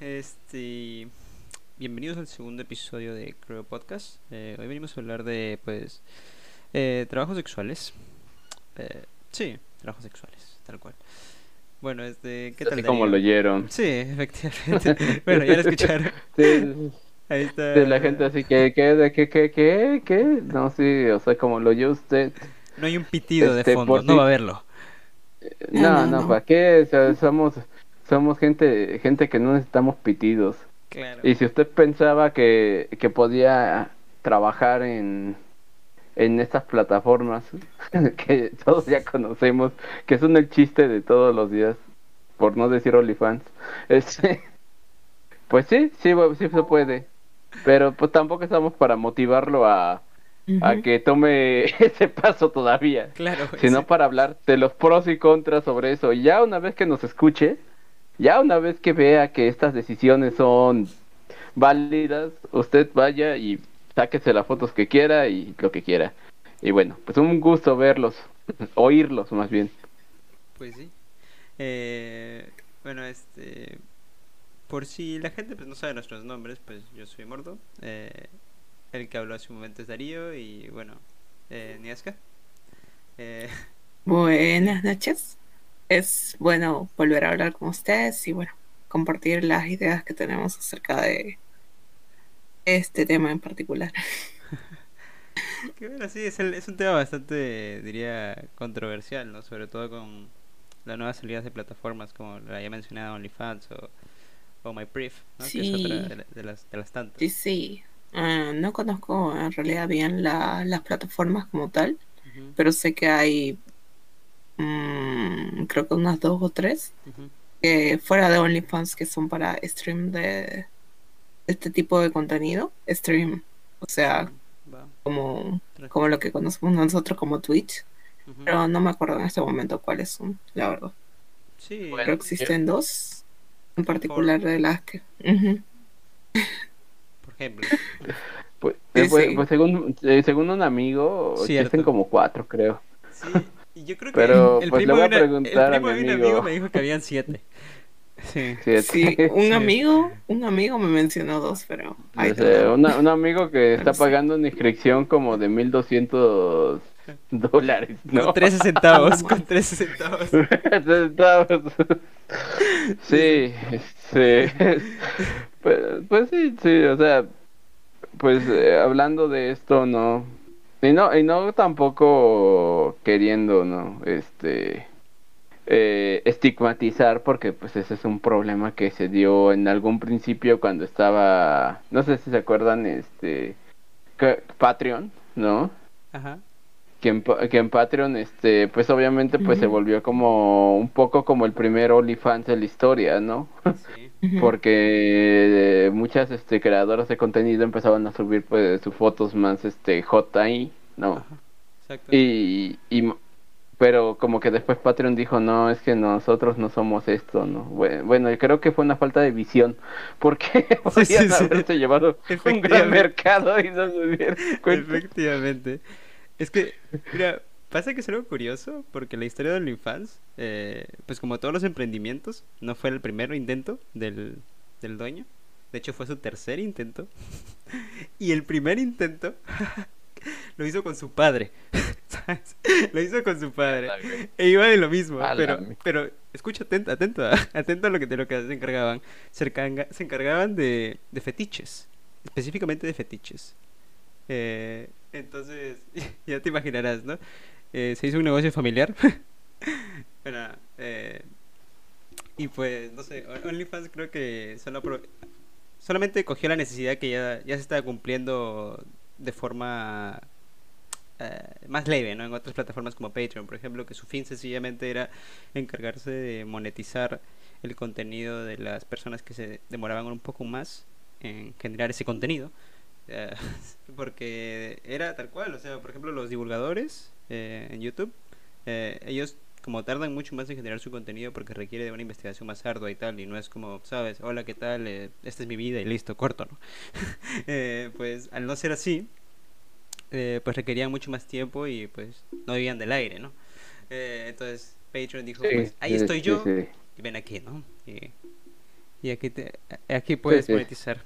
este bienvenidos al segundo episodio de Creo Podcast. Eh, hoy venimos a hablar de pues eh, trabajos sexuales. Eh, sí, trabajos sexuales, tal cual. Bueno, este, ¿qué tal? Así como lo oyeron. Sí, efectivamente. bueno, ya lo escucharon. Sí, Ahí está. sí, la gente así que, ¿qué, de qué, qué, qué, qué? No, sí, o sea, como lo oyó usted. No hay un pitido de Este, fondo, por no si- va a verlo. No, no, no, no. ¿para qué? O sea, somos, somos gente, gente que no necesitamos pitidos. Claro. Y si usted pensaba que, que podía trabajar en, en estas plataformas que todos ya conocemos, que son el chiste de todos los días, por no decir OnlyFans, este, pues sí, sí, sí se puede. Pero pues tampoco estamos para motivarlo a, a que tome ese paso todavía Claro. sino sí. para hablar de los pros y contras sobre eso. Y ya una vez que nos escuche, ya una vez que vea que estas decisiones son válidas, usted vaya y sáquese las fotos que quiera y lo que quiera. Y bueno, pues un gusto verlos, oírlos más bien. Pues sí. Eh, bueno, este. Por si la gente pues, no sabe nuestros nombres, pues yo soy Mordo. eh, el que habló hace un momento es Darío y bueno, eh, Niaska. Eh, Buenas noches. Es bueno volver a hablar con ustedes y bueno, compartir las ideas que tenemos acerca de este tema en particular. que bueno, sí, es, el- es un tema bastante, diría, controversial, ¿no? Sobre todo con las nuevas salidas de plataformas como la ya mencionada OnlyFans o, o MyPriv, ¿no? Que es Sí. otra de, la- de las, de las tantas. Sí, sí. Ah, no conozco en realidad bien la- las plataformas como tal, pero sé que hay mm, creo que unas dos o tres que fuera de OnlyFans que son para stream de este tipo de contenido. Stream, o sea, como, como lo que conocemos nosotros como Twitch. Pero no me acuerdo en este momento cuáles son, la verdad. Sí, Bueno, Creo que existen dos, en particular de las que... Por ejemplo. Pues, Sí, pues- sí. pues según, eh, según un amigo, Cierto. existen como cuatro, creo. Sí, y yo creo que Pero, el pues, primo, le voy de a una- preguntar el a primo mi de un amigo. amigo me dijo que habían siete. Sí. Sí, Sí, un amigo, un amigo me mencionó dos, pero... Know. una- un amigo que está Sí. pagando una inscripción como de 1200 dólares, ¿no? Con 13 centavos, con 13 centavos. Centavos. sí, sí. Pues, pues sí, sí, o sea, pues eh, hablando de esto, no. Y no, y no tampoco queriendo, ¿no? Este. eh, estigmatizar porque pues ese es un problema que se dio en algún principio cuando estaba no sé si se acuerdan este que- Patreon no Ajá. que en, que en Patreon, este, pues obviamente pues se volvió como un poco como el primer OnlyFans de la historia, ¿no? Sí. Porque eh, muchas este creadoras de contenido empezaban a subir pues sus fotos más este ahí, ¿no? Exacto. Y, y pero como que después Patreon dijo, no, es que nosotros no somos esto, ¿no? Bue- Bueno, creo que fue una falta de visión, porque Sí, podían sí. haberse llevado un gran mercado y no se. Efectivamente. Es que, mira, pasa que es algo curioso porque la historia de OnlyFans, eh, pues como todos los emprendimientos, no fue el primer intento del, del dueño. De hecho, fue su tercer intento. Y el primer intento lo hizo con su padre. ¿sabes? Lo hizo con su padre. E iba de lo mismo, pero, pero escucha, atento, atento, a- atento a lo que, de lo que se encargaban. Se, encarga- se encargaban de, de fetiches, específicamente de fetiches. Eh, entonces, ya te imaginarás, ¿no? Eh, se hizo un negocio familiar. Eh, y pues, no sé, On- OnlyFans creo que solo solamente cogió la necesidad que ya, ya se estaba cumpliendo de forma eh, más leve, ¿no? En otras plataformas como Patreon, por ejemplo, que su fin sencillamente era encargarse de monetizar el contenido de las personas que se demoraban un poco más en generar ese contenido. Eh, porque era tal cual, o sea, por ejemplo, los divulgadores eh, en YouTube, eh, ellos como tardan mucho más en generar su contenido porque requiere de una investigación más ardua y tal, y no es como, sabes, hola, ¿qué tal? Esta es mi vida y listo, corto, ¿no? Pues al no ser así, pues requerían mucho más tiempo y pues no vivían del aire, ¿no? Entonces Patreon dijo, Sí, pues ahí sí, estoy yo, sí. y ven aquí, ¿no? Y, Y aquí, te, aquí puedes monetizar.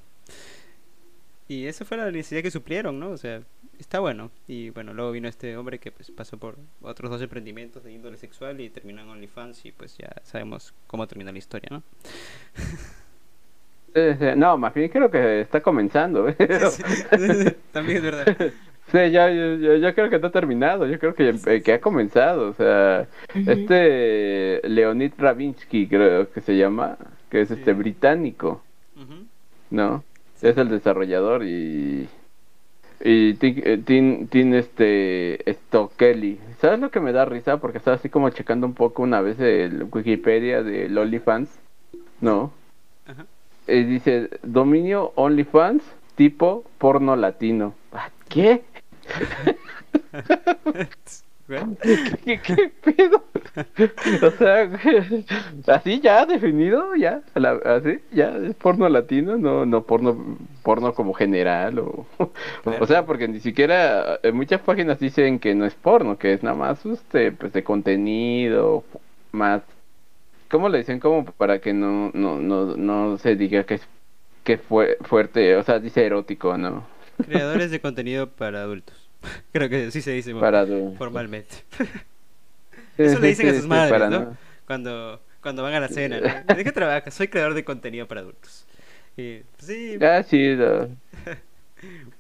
Y esa fue la necesidad que suplieron, ¿no? O sea, está bueno. Y bueno, luego vino este hombre que pues pasó por otros dos emprendimientos de índole sexual y terminó en OnlyFans y pues ya sabemos cómo termina la historia, ¿no? No, más bien creo que está comenzando. pero- Sí, sí, sí, También es verdad. Sí, ya, yo, yo, yo creo que ha terminado, yo creo que, eh, que ha comenzado, o sea, este Leonid Ravinsky creo que se llama, que es este Sí. británico. ¿no? Es el desarrollador y y Tim, eh, Tim, este Stokely. ¿Sabes lo que me da risa? Porque estaba así como checando un poco una vez el Wikipedia de OnlyFans, ¿no? Ajá. Y dice dominio OnlyFans tipo porno latino. ¿Qué? ¿Qué, qué pedo? O sea, así ya definido, ya, la- así, ya es porno latino, no, no porno, porno como general o, o sea, porque ni siquiera en muchas páginas dicen que no es porno, que es nada más, este, pues de contenido más, ¿cómo le dicen? Como para que no, no, no, no se diga que es que fue fuerte, o sea, dice erótico, ¿no? creadores de contenido para adultos. Creo que sí se dice Para formalmente. Eso le dicen a sus madres, para ¿no? Cuando, cuando van a la cena, ¿no? ¿De qué trabajas? Soy creador de contenido para adultos. Y, pues, sí, Ah,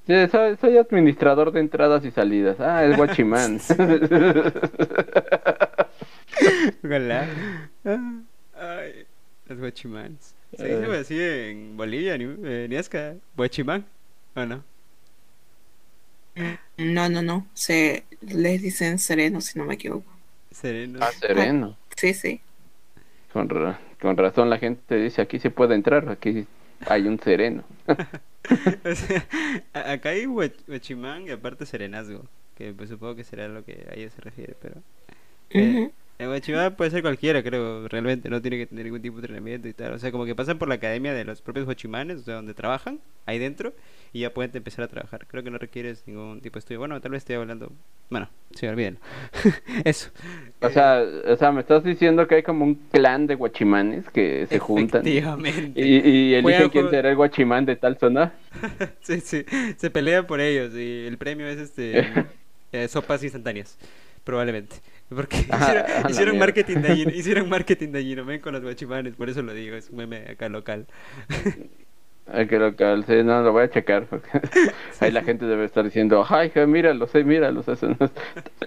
Sí, soy, soy administrador de entradas y salidas. Ah, es guachimán. Ah, Ay, los guachimans. Se dice así en Bolivia, eh, Niasca, guachimán, ¿o no? No, no, no. Se les dicen sereno, si no me equivoco. Sereno. Ah, sereno. Sí, sí. Con, ra- con razón la gente dice aquí se puede entrar, aquí hay un sereno. O sea, acá hay guachimán y aparte serenazgo, que pues supongo que será lo que a ella se refiere, pero... Eh. El guachimán puede ser cualquiera, creo, realmente, no tiene que tener ningún tipo de entrenamiento y tal. O sea, como que pasan por la academia de los propios guachimanes, o sea, donde trabajan, ahí dentro, y ya pueden empezar a trabajar. Creo que no requieres ningún tipo de estudio. Bueno, tal vez estoy hablando... Bueno, sí, olvídenlo. Eso. O sea, o sea, me estás diciendo que hay como un clan de guachimanes que se juntan y, Efectivamente. y eligen quién será el guachimán de tal zona. Sí, sí, se pelean por ellos y el premio es este eh, sopas instantáneas, probablemente. Porque Ah, hicieron, a la hicieron mierda. marketing de allí, hicieron marketing de allí, no ven con los guachimanes, por eso lo digo, es un meme acá local. Ay, qué local, sí, no, lo voy a checar. Porque ahí la gente debe estar diciendo, ay, ja, míralos, eh, míralos, eso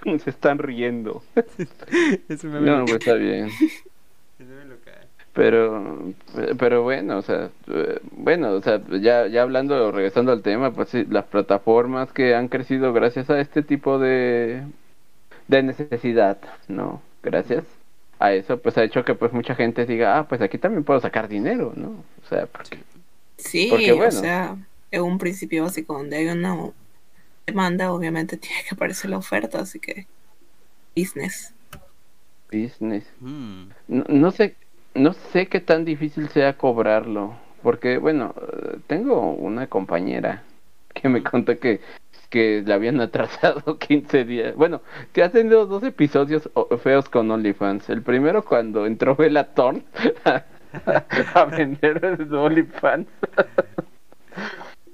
no- se están riendo. Es un meme No, local. pues está bien. es un meme local. Pero, pero bueno, o sea, bueno, o sea, ya, ya hablando, regresando al tema, pues sí, las plataformas que han crecido gracias a este tipo de, de necesidad, ¿no? Gracias a eso, pues ha hecho que pues mucha gente diga, ah, pues aquí también puedo sacar dinero, ¿no? O sea, porque, Sí, Porque, o sea, en un principio básico donde hay una demanda, obviamente tiene que aparecer la oferta, así que business. business. Mm, No, no sé, no sé qué tan difícil sea cobrarlo, porque bueno, eh, tengo una compañera que me contó que que le habían atrasado 15 días. Bueno, que ha tenido dos episodios feos con OnlyFans. El primero cuando entró Bella Thorne a, a vender OnlyFans.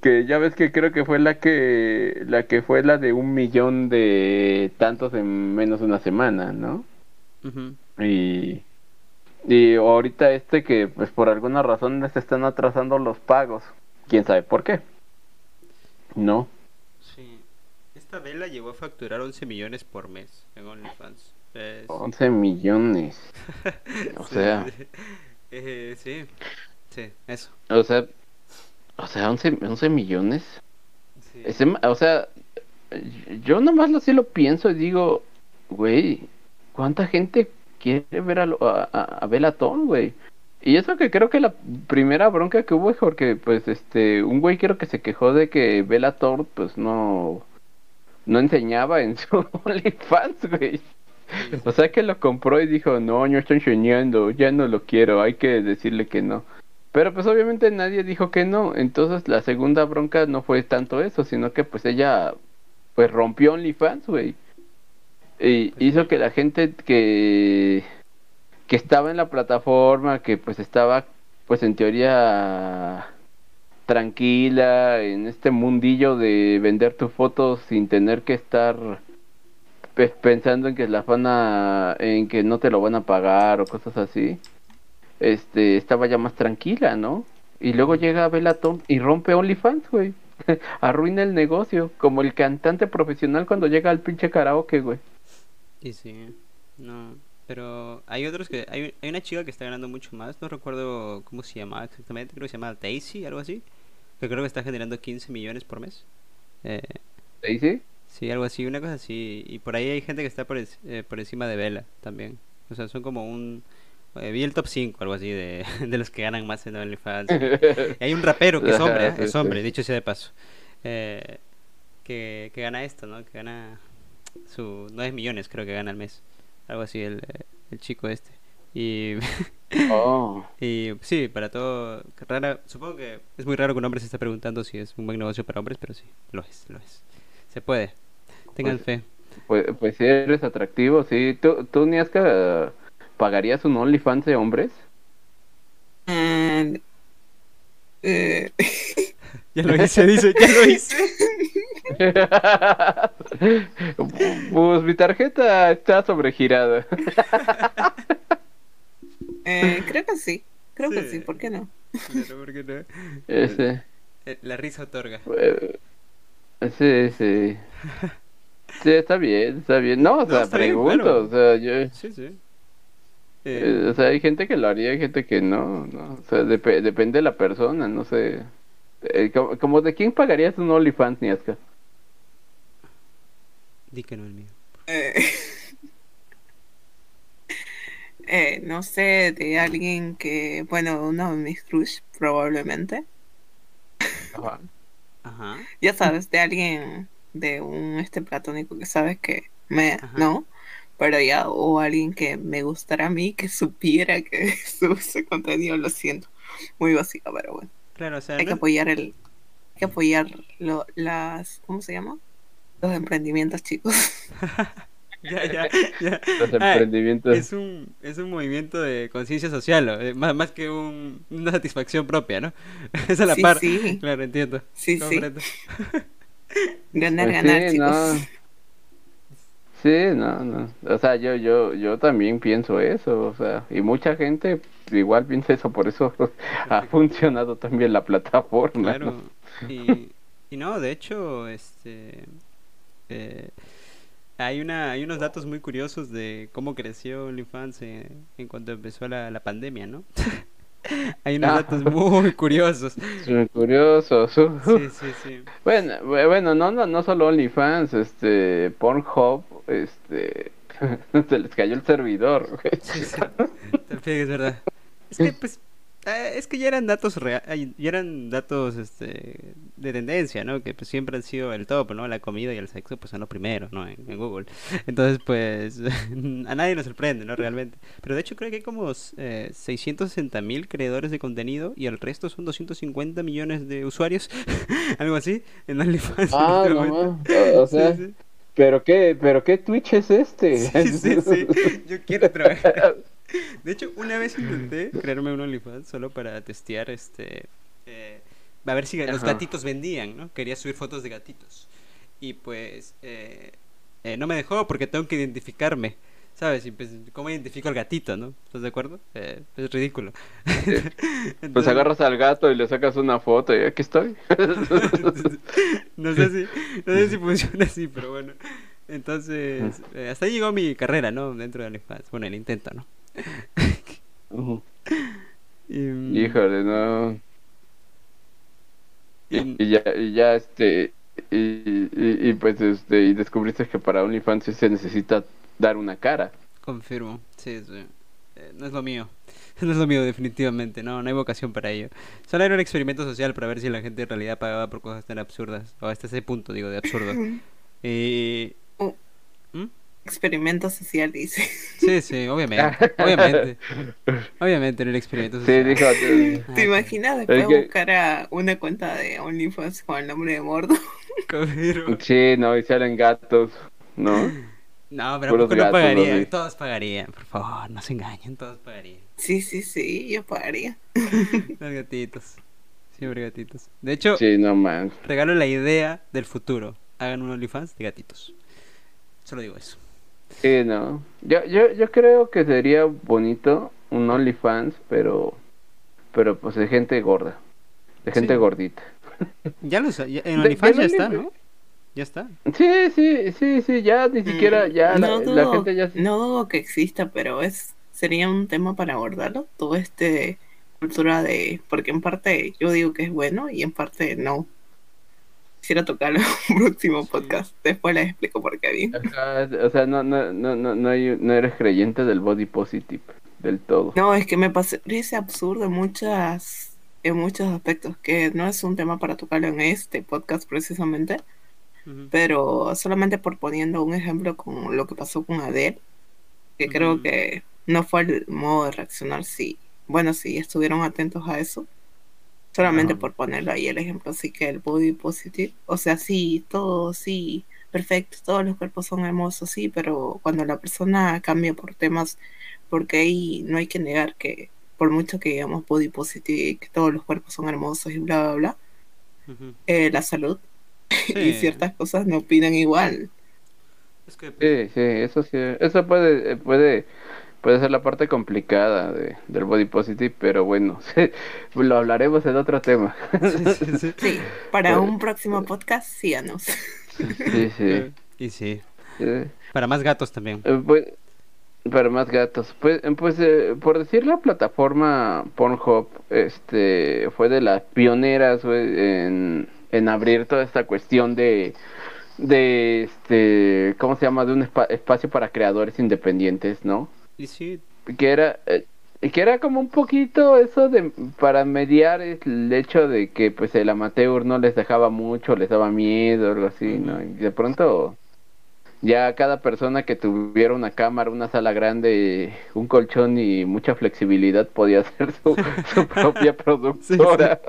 que ya ves que creo que fue la que la que fue la de un millón de tantos en menos de una semana, ¿no? Y, y ahorita este que pues por alguna razón les están atrasando los pagos. ¿Quién sabe por qué? No. Esta vela llegó a facturar 11 millones por mes en OnlyFans. Es- 11 millones. O Sí, sea, sí. Eh, sí, sí, eso. o sea, o sea, 11, 11 millones. Sí. Ese o sea, yo nomás lo, sí lo pienso y digo, güey, ¿cuánta gente quiere ver a, a, a, a Bella Thorne, güey? Y eso que creo que la primera bronca que hubo es porque, pues, este, un güey creo que se quejó de que Bella Thorne, pues, no, no enseñaba en su OnlyFans, güey. Sí, O sea que lo compró y dijo, no, no está enseñando, ya no lo quiero, hay que decirle que no. Pero pues obviamente nadie dijo que no, entonces la segunda bronca no fue tanto eso, sino que pues ella pues rompió OnlyFans, güey. Y Pues hizo sí. que la gente que que estaba en la plataforma, que pues estaba pues en teoría tranquila en este mundillo de vender tus fotos sin tener que estar pues, pensando en que la fana en que no te lo van a pagar o cosas así este estaba ya más tranquila no y luego llega Belaton y rompe OnlyFans güey arruina el negocio como el cantante profesional cuando llega al pinche karaoke güey Y sí, no. Pero hay otros que. Hay, hay una chica que está ganando mucho más. No recuerdo cómo se llamaba exactamente. Creo que se llama Daisy, algo así. Que creo que está generando 15 millones por mes. Eh, Daisy sí, algo así, una cosa así. Y por ahí hay gente que está por, eh, por encima de Vela también. O sea, son como un. eh, vi el top 5, algo así, de, de los que ganan más en OnlyFans. Y hay un rapero que es hombre, ¿eh? Sí, es sí. hombre, dicho sea de paso. Eh, que, que gana esto, ¿no? Que gana su 9 millones, creo que gana al mes. Algo así, el, eh, el chico este. Y, oh y sí, para todo. Rara, supongo que es muy raro que un hombre se esté preguntando si es un buen negocio para hombres, pero sí, lo es, lo es. Se puede. Tengan Pues- fe. Pues, pues si eres atractivo, sí. ¿Tú, tú Niasca, pagarías un OnlyFans de hombres? Mm, eh, Ya lo hice, dice, ya lo hice. pues mi tarjeta está sobregirada. Eh, creo que sí. Creo que Sí. ¿por qué no? Claro, ¿por qué no? Ese, Eh, La risa otorga. eh, sí, sí. Sí, está bien, está bien. No, o No, sea, bien, pregunto, claro. o sea, yo... Sí, sí. eh, Eh, o sea, hay gente que lo haría, hay gente que no, ¿no? O sea, dep- depende de la persona, no sé. Eh, como, como de quién pagarías un OnlyFans, Niasca? di que no el mío. Eh, eh, no sé, de alguien que, bueno, uno de mis crush, probablemente. Ajá. Ya sabes, de alguien, de un este platónico que sabes que me, Ajá. ¿no? Pero ya, o alguien que me gustara a mí, que supiera que sube ese contenido, lo siento. Muy básica, pero bueno. Claro, o sea, Hay no que apoyar el, hay que apoyar lo, las, ¿cómo se llama? Los emprendimientos, chicos. ya, ya, ya. Los Ah, emprendimientos. es un, es un movimiento de conciencia social, ¿no? Eh, más, más que un- una satisfacción propia, ¿no? Esa es la Sí, par. sí. Claro, entiendo. Sí, sí. Ganar, Pues ganar, sí, chicos. no. Sí, no, no. O sea, yo, yo, yo también pienso eso, o sea, y mucha gente igual piensa eso, por eso ha funcionado también la plataforma. Claro. ¿no? Y, y no, de hecho, este eh, hay una, hay unos datos muy curiosos de cómo creció OnlyFans en, en cuanto empezó la, la pandemia, ¿no? hay unos Ah. datos muy curiosos. Muy curioso. su- Sí, sí, sí. Bueno, bu- bueno, no, no, no solo OnlyFans, este, Pornhub, este, se les cayó el servidor. güey. Sí, sí. También es verdad. Es que, pues, eh, es que ya eran datos reales, ya eran datos, este, de tendencia, ¿no? Que pues siempre han sido el top, ¿no? La comida y el sexo, pues son lo primero, ¿no? En, en Google. Entonces, pues, a nadie nos sorprende, ¿no? Realmente. Pero de hecho creo que hay como eh, 660 mil creadores de contenido y el resto son 250 millones de usuarios, algo así, en OnlyFans. en Ah, no momento. más. O, o Sí, sea, sí. pero qué, pero qué Twitch es este. Sí, sí, sí. Yo quiero trabajar. De hecho, una vez intenté crearme un OnlyFans solo para testear este. eh, a ver si los gatitos vendían, ¿no? Quería subir fotos de gatitos. Y pues. eh, eh, no me dejó porque tengo que identificarme. ¿Sabes? Pues, ¿cómo identifico al gatito, no? ¿Estás de acuerdo? Eh, es ridículo. Pues Entonces- agarras al gato y le sacas una foto y aquí estoy. no sé si no sé si funciona así, pero bueno. Entonces, eh, hasta ahí llegó mi carrera, ¿no? Dentro de OnlyFans. Bueno, el intento, ¿no? Ujú. Y, mm, Híjole, no. Y, y- ya, y ya este, y, y, y pues este, y descubriste que para OnlyFans se necesita dar una cara. Confirmo, sí, sí. Eh, no es lo mío. No es lo mío, definitivamente. No, no hay vocación para ello. Solo era un experimento social para ver si la gente en realidad pagaba por cosas tan absurdas. O hasta ese punto, digo, de absurdo. Y. Experimento social, dice. Sí, sí, obviamente. Obviamente. Obviamente era un experimento Sí, social. dijo. eh, ¿Te imaginas después Es que- buscar a una cuenta de OnlyFans con el nombre de Mordo? Sí, no, y salen gatos, ¿no? No, pero Puros ¿por qué no gatos, pagarían? ¿no? Todos pagarían, por favor, no se engañen, todos pagarían. Sí, sí, sí, yo pagaría. Los gatitos. Siempre gatitos. De hecho, Sí, no man. regalo la idea del futuro. Hagan un OnlyFans de gatitos. Solo digo eso. Sí, no. Yo, yo, yo creo que sería bonito un OnlyFans, pero, pero pues de gente gorda, de gente Sí. gordita. Ya lo ya- en OnlyFans ya está, ¿no? Ya está. Sí, sí, sí, sí, ya ni siquiera, Mm, ya la, no la dudo, gente ya... no dudo que exista, pero es sería un tema para abordarlo. Todo este cultura de, porque en parte yo digo que es bueno y en parte no. Quisiera tocarlo en un próximo Sí. podcast. Después les explico por qué bien. O sea, no, no, no, no, no, hay- no eres creyente del body positive del todo. No, es que me parece absurdo en muchas, en muchos aspectos, que no es un tema para tocarlo en este podcast precisamente, Ujú. pero solamente por poniendo un ejemplo con lo que pasó con Adele, que creo Ujú. que no fue el modo de reaccionar si, bueno, si estuvieron atentos a eso, solamente Ajá. por ponerlo ahí el ejemplo, así que el body positive, o sea, sí, todo, sí, perfecto, todos los cuerpos son hermosos, sí, pero cuando la persona cambia por temas, porque ahí no hay que negar que por mucho que digamos body positive, que todos los cuerpos son hermosos y bla, bla, bla, eh, la salud y Sí. ciertas cosas no opinan igual. Es que, Sí, sí, eso sí, eso puede, puede, puede ser la parte complicada de, del body positive, pero bueno, lo hablaremos en otro tema. sí, sí, sí. Sí, para Pero- un próximo podcast, síganos. Sí, sí. Y sí. Eh, Para más gatos también. eh, pues, para más gatos. Pues, eh, pues eh, por decir la plataforma Pornhub, este, fue de las pioneras en, en abrir toda esta cuestión de, de, este, ¿cómo se llama? De un espa- espacio para creadores independientes, ¿no? Sí, que era eh, que era como un poquito eso de para mediar el hecho de que pues el amateur no les dejaba mucho, les daba miedo, algo así, ¿no? Y de pronto ya cada persona que tuviera una cámara, una sala grande, un colchón y mucha flexibilidad podía hacer su, su propia productora.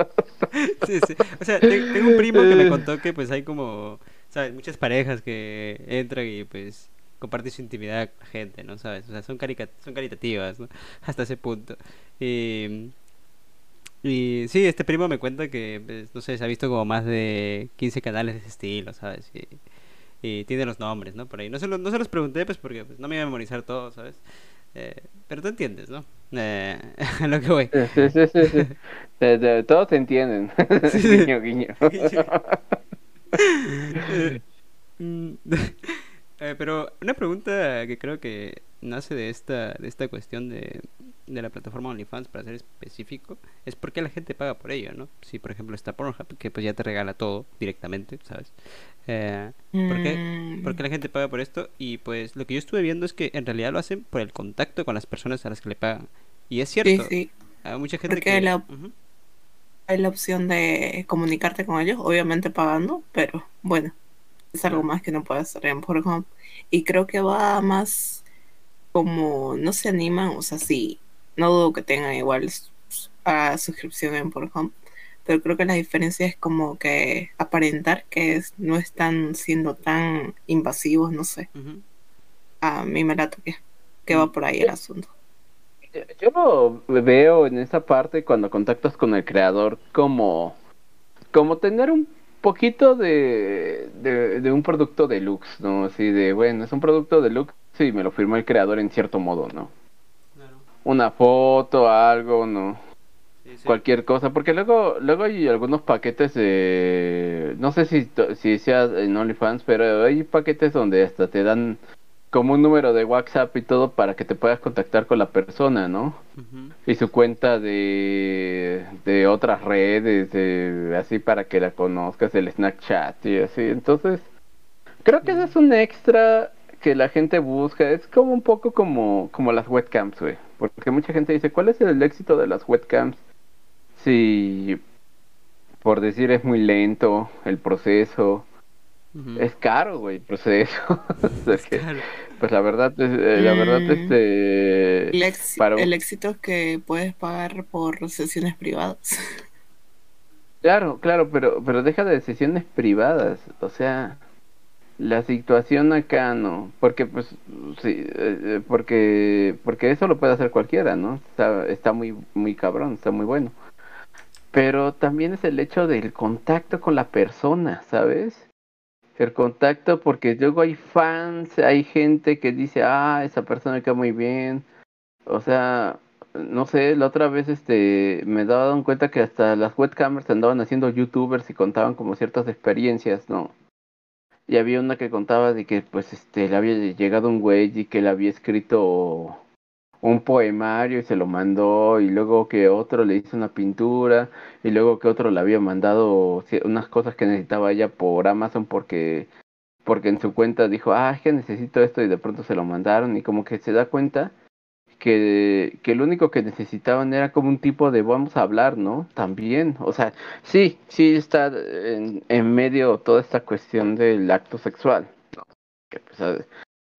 sí, sí. O sea, te- tengo un primo que me contó que pues hay como, ¿sabes? Muchas parejas que entran y pues comparten su intimidad con la gente, ¿no? ¿Sabes? O sea, son, carica- son caritativas, ¿no? Hasta ese punto. Y, y sí, este primo me cuenta que, pues, no sé, se ha visto como más de 15 canales de ese estilo, ¿sabes? Y, y tiene los nombres, ¿no? Por ahí. No se, lo- no se los pregunté, pues, porque pues, no me iba a memorizar todo, ¿sabes? Eh, pero tú entiendes, ¿no? Eh, a lo que voy. Sí, sí, sí, sí. De- de- todos se entienden. Sí, sí. guiño, guiño. Eh, pero una pregunta que creo que nace de esta, de esta cuestión de, de la plataforma OnlyFans, para ser específico, es por qué la gente paga por ello, ¿no? Si, por ejemplo, está Pornhub, que pues ya te regala todo directamente, ¿sabes? Eh, ¿por, qué, Mm, por qué la gente paga por esto? Y pues lo que yo estuve viendo es que en realidad lo hacen por el contacto con las personas a las que le pagan. Y es cierto, sí. hay mucha gente Porque que... la-. Hay la opción de comunicarte con ellos, obviamente pagando, pero bueno, es algo más que no puedes hacer en Pornhub. Y creo que va más como no se animan, o sea, sí, no dudo que tengan igual a suscripción en Pornhub, pero creo que la diferencia es como que aparentar que es- no están siendo tan invasivos, no sé. A mí me late que, que va por ahí el asunto. Yo lo veo en esa parte cuando contactas con el creador como, como tener un poquito de, de, de un producto deluxe, ¿no? Así de, bueno, es un producto deluxe y me lo firmó el creador en cierto modo, ¿no? Claro. Una foto, algo, ¿no? Sí, sí. Cualquier cosa, porque luego luego hay algunos paquetes de... No sé si, si sea en OnlyFans, pero hay paquetes donde hasta te dan como un número de WhatsApp y todo para que te puedas contactar con la persona, ¿no? Y su cuenta de, de otras redes, de- así para que la conozcas, el Snapchat y así. Entonces, creo que eso es un extra que la gente busca. Es como un poco como, como las webcams, güey. Porque mucha gente dice, ¿cuál es el éxito de las webcams? Si, por decir, es muy lento el proceso. Es caro, güey, el proceso. O sea que, Claro. pues la verdad, es- eh, la verdad, Mm. este... El, ex- para el éxito es que puedes pagar por sesiones privadas. Claro, claro, pero, pero deja de sesiones privadas, o sea, la situación acá no, porque pues sí, eh, porque porque eso lo puede hacer cualquiera, ¿no? Está, está muy muy cabrón, está muy bueno. Pero también es el hecho del contacto con la persona, ¿sabes? El contacto porque luego hay fans, hay gente que dice, "Ah, esa persona queda muy bien." O sea, no sé, la otra vez este me dado cuenta que hasta las webcamers andaban haciendo youtubers y contaban como ciertas experiencias, ¿no? Y había una que contaba de que pues este le había llegado un güey y que le había escrito un poemario y se lo mandó y luego que otro le hizo una pintura y luego que otro le había mandado unas cosas que necesitaba ella por Amazon porque porque en su cuenta dijo, "Ah, es que necesito esto" y de pronto se lo mandaron y como que se da cuenta que, que lo único que necesitaban era como un tipo de vamos a hablar, ¿no? También, o sea, sí, sí está en, en medio toda esta cuestión del acto sexual, ¿no? Que, pues,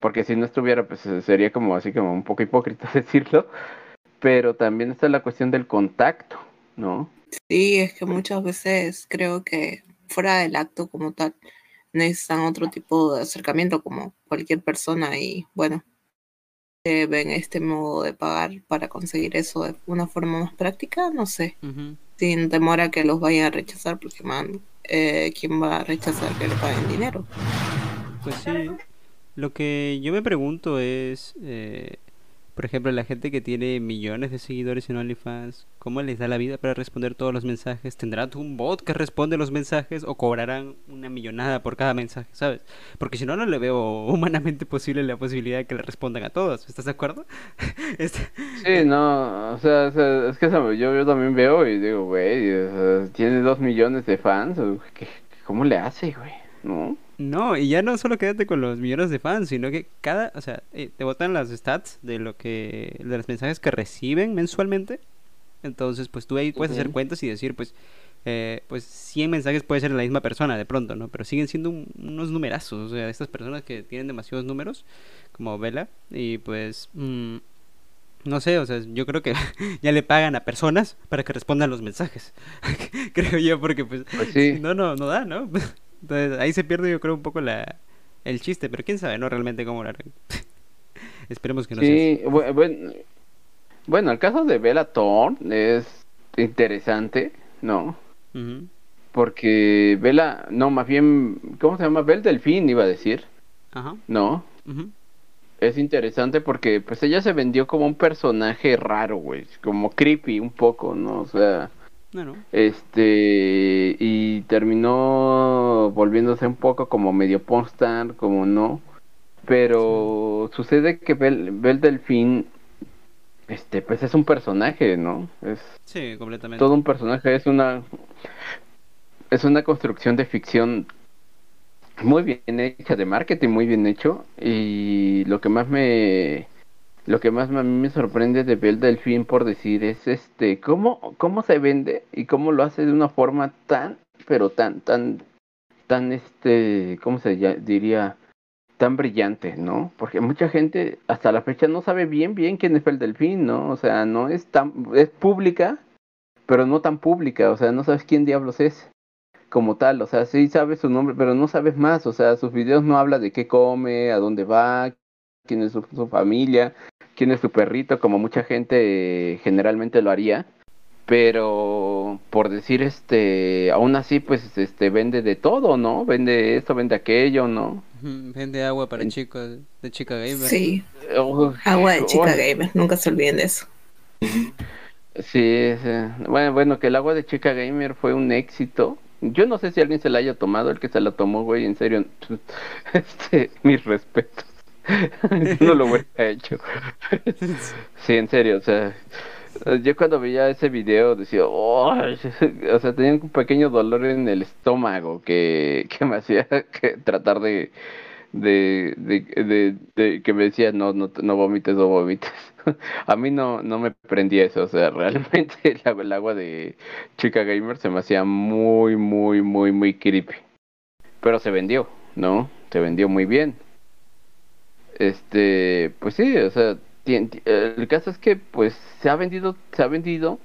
porque si no estuviera, pues sería como así como un poco hipócrita decirlo, pero también está la cuestión del contacto, ¿no? Sí, es que muchas veces creo que fuera del acto como tal, necesitan otro tipo de acercamiento como cualquier persona y bueno, eh, ven este modo de pagar para conseguir eso de una forma más práctica, no sé, sin temor a que los vayan a rechazar, porque man, eh, ¿quién va a rechazar que le paguen dinero? Pues sí. Lo que yo me pregunto es, eh, por ejemplo, la gente que tiene millones de seguidores en OnlyFans, ¿cómo les da la vida para responder todos los mensajes? ¿Tendrán un bot que responde los mensajes o cobrarán una millonada por cada mensaje, ¿sabes? Porque si no, no le veo humanamente posible la posibilidad de que le respondan a todos. ¿Estás de acuerdo? Este- Sí, no, o sea, o sea, es que eso yo, también veo y digo, güey, tiene dos millones de fans, ¿qué- ¿cómo le hace, güey? ¿No? No, y ya no solo quédate con los millones de fans, sino que cada, o sea, eh, te botan las stats de lo que, de los mensajes que reciben mensualmente. Entonces, pues tú ahí puedes hacer cuentas y decir, pues, eh, pues 100 mensajes puede ser la misma persona de pronto, ¿no? Pero siguen siendo un- unos numerazos, o sea, estas personas que tienen demasiados números, como Vela, y pues, mm, no sé, o sea, yo creo que ya le pagan a personas para que respondan los mensajes. creo yo, porque pues, Pues sí. no, no, no da, ¿no? Entonces ahí se pierde yo creo un poco la, el chiste, pero quién sabe, ¿no? Realmente cómo lo harán. Esperemos que no sea así. Sí, bu- bueno, bueno, el caso de Bella Thorne es interesante, ¿no? Porque Bella, no, más bien, ¿cómo se llama? Belle Delfín iba a decir, Ajá. ¿no? Es interesante porque pues ella se vendió como un personaje raro, güey, como creepy un poco, ¿no? O sea, Este, y terminó volviéndose un poco como medio postar, como no. Pero sucede que Belle, Belle Delfín, este, pues es un personaje, ¿no? Es Sí, completamente. todo un personaje, es una, es una construcción de ficción muy bien hecha, de marketing muy bien hecho. Y lo que más me, lo que más a mí me sorprende de Belle Delfín por decir es este, cómo, cómo se vende y cómo lo hace de una forma tan, pero tan, tan, tan este, ¿cómo se diría? tan brillante, ¿no? Porque mucha gente hasta la fecha no sabe bien bien quién es Belle Delfín, ¿no? O sea, no es tan es pública, pero no tan pública, o sea, no sabes quién diablos es como tal, o sea, sí sabes su nombre, pero no sabes más, o sea, sus videos no habla de qué come, a dónde va, quién es su, su familia, quién es su perrito, como mucha gente eh, generalmente lo haría, pero por decir este, aún así pues este vende de todo, ¿no? Vende esto, vende aquello, ¿no? Vende agua para En- chicos de chica gamer. Sí, agua de chica gamer, nunca se olviden de eso. Sí, sí. Bueno, bueno, que el agua de chica gamer fue un éxito. Yo no sé si alguien se la haya tomado, el que se la tomó, güey, en serio. Este, mis respetos. No lo hubiera hecho. Sí, en serio, o sea, yo cuando veía ese video decía, o sea, tenía un pequeño dolor en el estómago que, que me hacía que tratar de, de, de, que me decía, no, no, no vomites, no vomites. A mí no, no me prendía eso, o sea, realmente el el agua de Chica Gamer se me hacía muy, muy, muy, muy creepy. Pero se vendió, ¿no? Se vendió muy bien. Este, pues sí, o sea, ti- el caso es que pues se ha vendido, se ha vendido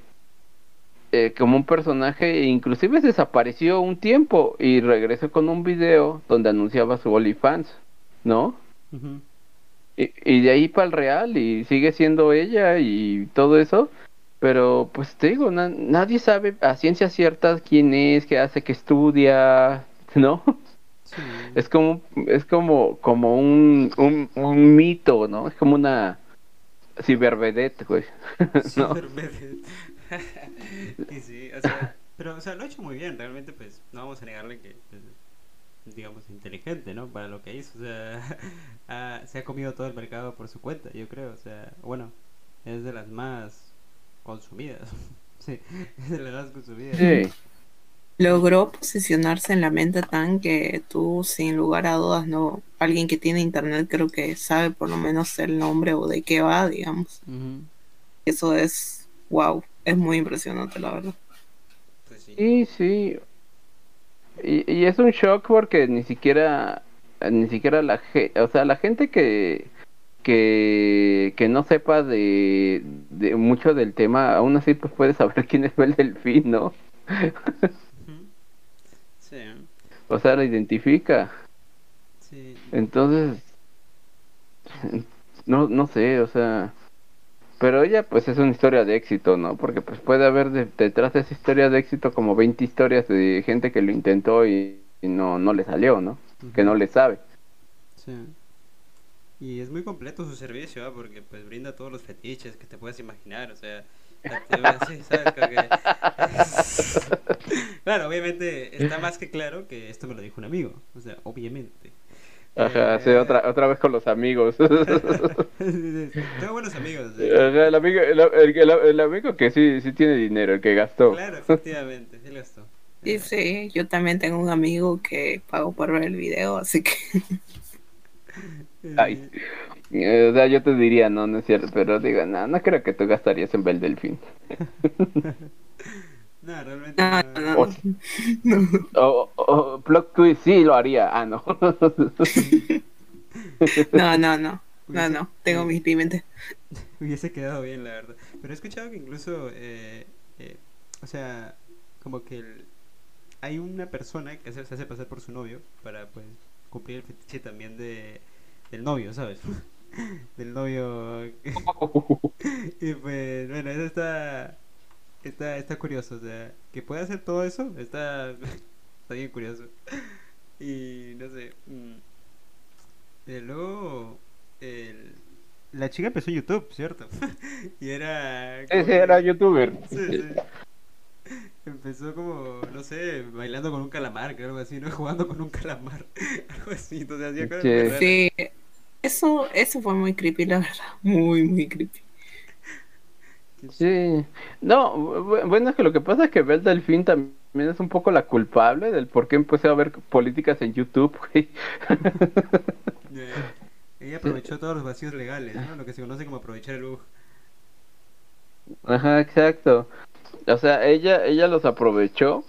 eh, como un personaje, inclusive desapareció un tiempo y regresó con un video donde anunciaba su OnlyFans, ¿no? Ujú. Y, y de ahí para el real y sigue siendo ella y todo eso. Pero pues te digo, na- nadie sabe a ciencia cierta quién es, qué hace, qué estudia, ¿no? Sí. Es como, es como, como un, un, un mito, ¿no? Es como una cibervedette, güey. ¿no? Super vedette. y sí, o sea, pero o sea, lo ha hecho muy bien, realmente pues no vamos a negarle que pues, digamos inteligente, ¿no? Para lo que hizo, o sea, ha- se ha comido todo el mercado por su cuenta, yo creo, o sea, bueno, es de las más consumidas. sí, es de las más consumidas. Sí, Logró posicionarse en la mente tan que tú, sin lugar a dudas, no, alguien que tiene internet creo que sabe por lo menos el nombre o de qué va, digamos. Eso es, wow, es muy impresionante, la verdad. Pues sí. sí, sí. Y, y es un shock porque ni siquiera, ni siquiera la gente, o sea, la gente que, que, que no sepa de, de mucho del tema, aún así pues puede saber quién es el delfín, ¿no? O sea, lo identifica. sí. Entonces, no, no sé, o sea, pero ella pues es una historia de éxito, ¿no? Porque pues puede haber de- detrás de esa historia de éxito como 20 historias de gente que lo intentó y, y no, no le salió, ¿no? Que no le sabe. Sí. Y es muy completo su servicio, ¿ah? porque pues brinda todos los fetiches que te puedes imaginar, o sea, claro, obviamente está más que claro que esto me lo dijo un amigo, o sea, obviamente. Ajá, Eh, sí, otra, otra vez con los amigos. Tengo buenos amigos. el, amigo, el, el- el- el amigo que sí, sí tiene dinero, el que gastó. Claro, efectivamente, sí lo gastó. Sí, sí, yo también tengo un amigo que pagó por ver el video, así que Ay. Eh, O sea, yo te diría, no, no es cierto, pero digo, no, no creo que tú gastarías en Bel Delfín. No, realmente no, no. no, O-. O, o plot twist, sí lo haría. Ah, no. No, no, no, no, no, tengo mis límites. Hubiese quedado bien, la verdad. Pero he escuchado que incluso, eh, eh, o sea, como que el- hay una persona que se, se hace pasar por su novio para, pues, cumplir el fetiche también de, del novio, ¿sabes? del novio. y pues, bueno, eso está, está, está curioso, o sea, que puede hacer todo eso, está, está bien curioso. Y no sé. mm, eh, luego, el, la chica empezó YouTube, ¿cierto? y era. como Ese era youtuber. Sí, sí. Empezó como, no sé, bailando con un calamar, creo algo así, ¿no? Jugando con un calamar. algo así, entonces hacía cosas Sí. Sí, eso, eso fue muy creepy, la verdad, muy, muy creepy. Sí. No, bu- bueno, es que lo que pasa es que Bel Delfín también es un poco la culpable del por qué empecé a ver políticas en YouTube, güey. Ella aprovechó todos los vacíos legales, ¿no? Lo que se conoce como aprovechar el bug. Ajá, exacto. O sea, ella, ella los aprovechó,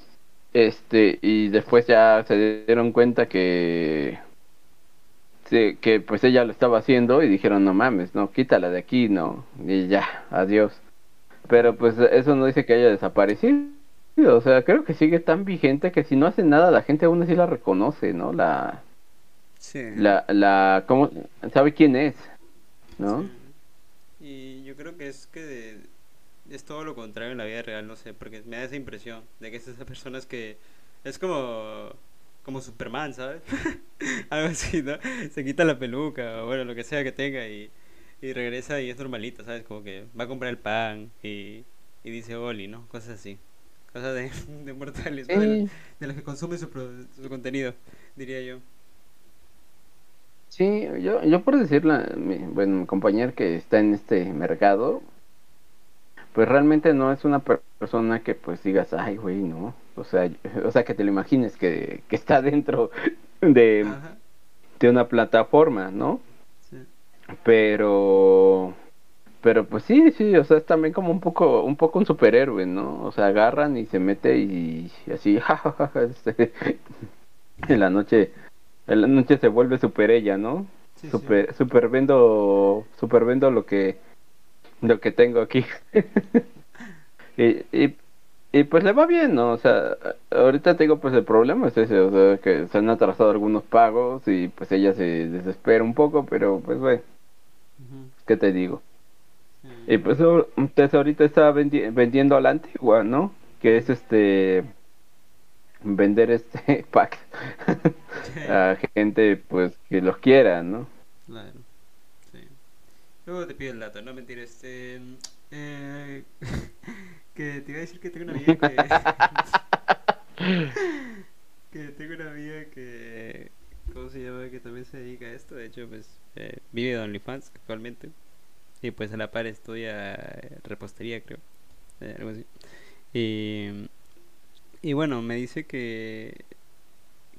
este, y después ya se dieron cuenta que, sí, que pues ella lo estaba haciendo y dijeron, no mames, no, quítala de aquí, no, y ya, adiós. Pero pues eso no dice que haya desaparecido. O sea, creo que sigue tan vigente que si no hace nada la gente aún así la reconoce, ¿no? La, Sí. la, la, ¿cómo? ¿Sabe quién es? ¿no? Sí. Y yo creo que es que es todo lo contrario en la vida real, no sé, porque me da esa impresión de que es esas personas que es como como Superman, ¿sabes? Algo así, ¿no? Se quita la peluca o bueno, lo que sea que tenga y, y regresa y es normalito, ¿sabes? Como que va a comprar el pan y, y dice Oli, ¿no? Cosas así. Cosas de, de mortales, ¿no? de, los, de los que consumen su, contenido, diría yo. Sí, yo, yo por decirle, mi, bueno, mi compañero que está en este mercado, pues realmente no es una per- persona que pues digas, ay, güey, no. O sea, o sea, que te lo imagines que, que está dentro de, Ajá, de una plataforma, ¿no? sí. Pero, pero pues sí, sí, o sea, es también como un poco, un poco un superhéroe, ¿no? O sea, agarran y se mete y, y así, jajaja, este, en la noche, en la noche se vuelve super ella, ¿no? Sí, sí. super, super vendo, super vendo lo que, lo que tengo aquí. y, y, y pues le va bien, ¿no? O sea, ahorita te digo, pues el problema es ese, o sea, que se han atrasado algunos pagos y pues ella se desespera un poco, pero pues, güey, Ujú, ¿qué te digo? sí. Y pues ahor- entonces ahorita está vendi- vendiendo a la antigua, ¿no? Que es este vender este pack a gente pues que los quiera, ¿no? Claro. Luego te pido el dato, no mentir, este... eh, que te iba a decir que tengo una amiga que... que tengo una amiga que... ¿Cómo se llama? Que también se dedica a esto. De hecho, pues eh, vive de OnlyFans actualmente. Y pues a la par estudia eh, repostería, creo. eh, algo así. Y, y bueno, me dice que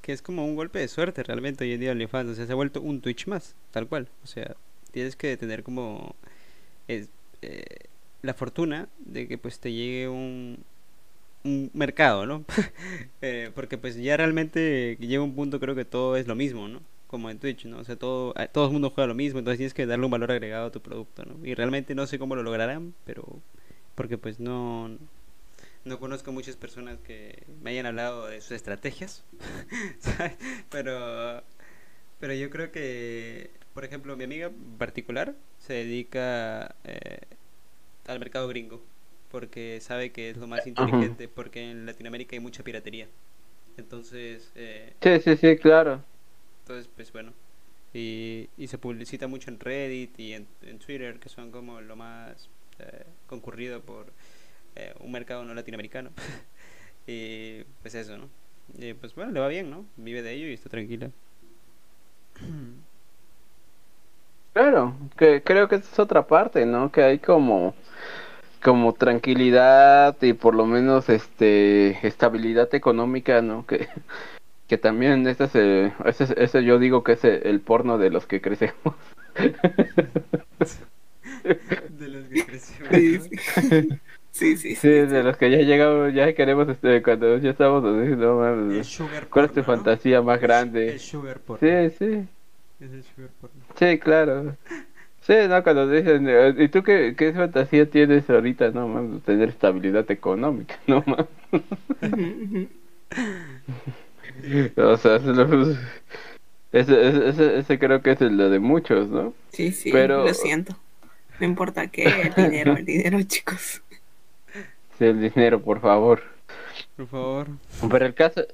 que es como un golpe de suerte realmente hoy en día OnlyFans, o sea, se ha vuelto un Twitch más, tal cual, o sea, tienes que tener como eh, la fortuna de que pues te llegue un, un mercado, ¿no? Eh, porque pues ya realmente llega un punto creo que todo es lo mismo, ¿no? Como en Twitch, ¿no? O sea, todo, todo el mundo juega lo mismo, entonces tienes que darle un valor agregado a tu producto, ¿no? Y realmente no sé cómo lo lograrán, pero porque pues no no conozco muchas personas que me hayan hablado de sus estrategias. Pero, pero yo creo que, por ejemplo, mi amiga en particular se dedica eh, al mercado gringo, porque sabe que es lo más inteligente, porque en Latinoamérica hay mucha piratería. Entonces, eh, Sí, sí, sí, claro. entonces pues bueno, y, y se publicita mucho en Reddit y en, en Twitter, que son como lo más eh, concurrido por eh, un mercado no latinoamericano. y pues eso, ¿no? Y pues bueno, le va bien, ¿no? Vive de ello y está tranquila. Claro, que creo que esa es otra parte, ¿no? Que hay como como tranquilidad y por lo menos este estabilidad económica, ¿no? Que que también ese es el, ese, es- ese yo digo que es el, el porno de los que crecemos. de los que crecimos. Sí, ¿no? sí. Sí, sí, Sí, de los que ya llegamos, ya queremos este cuando ya estamos así, no El mames. ¿Cuál es tu fantasía más El grande? sugar porno. Sí, sí. Es el sugar porno. Sí, claro. Sí, no, cuando dicen, eh, ¿y tú qué, qué fantasía tienes ahorita? No, mames, tener estabilidad económica, no, ujú. O sea, es lo- ese, ese, ese, ese creo que es el de muchos, ¿no? Sí, sí, Pero- lo siento. No importa qué, el dinero, el dinero, chicos. Sí, el dinero, por favor. Por favor. Pero el caso,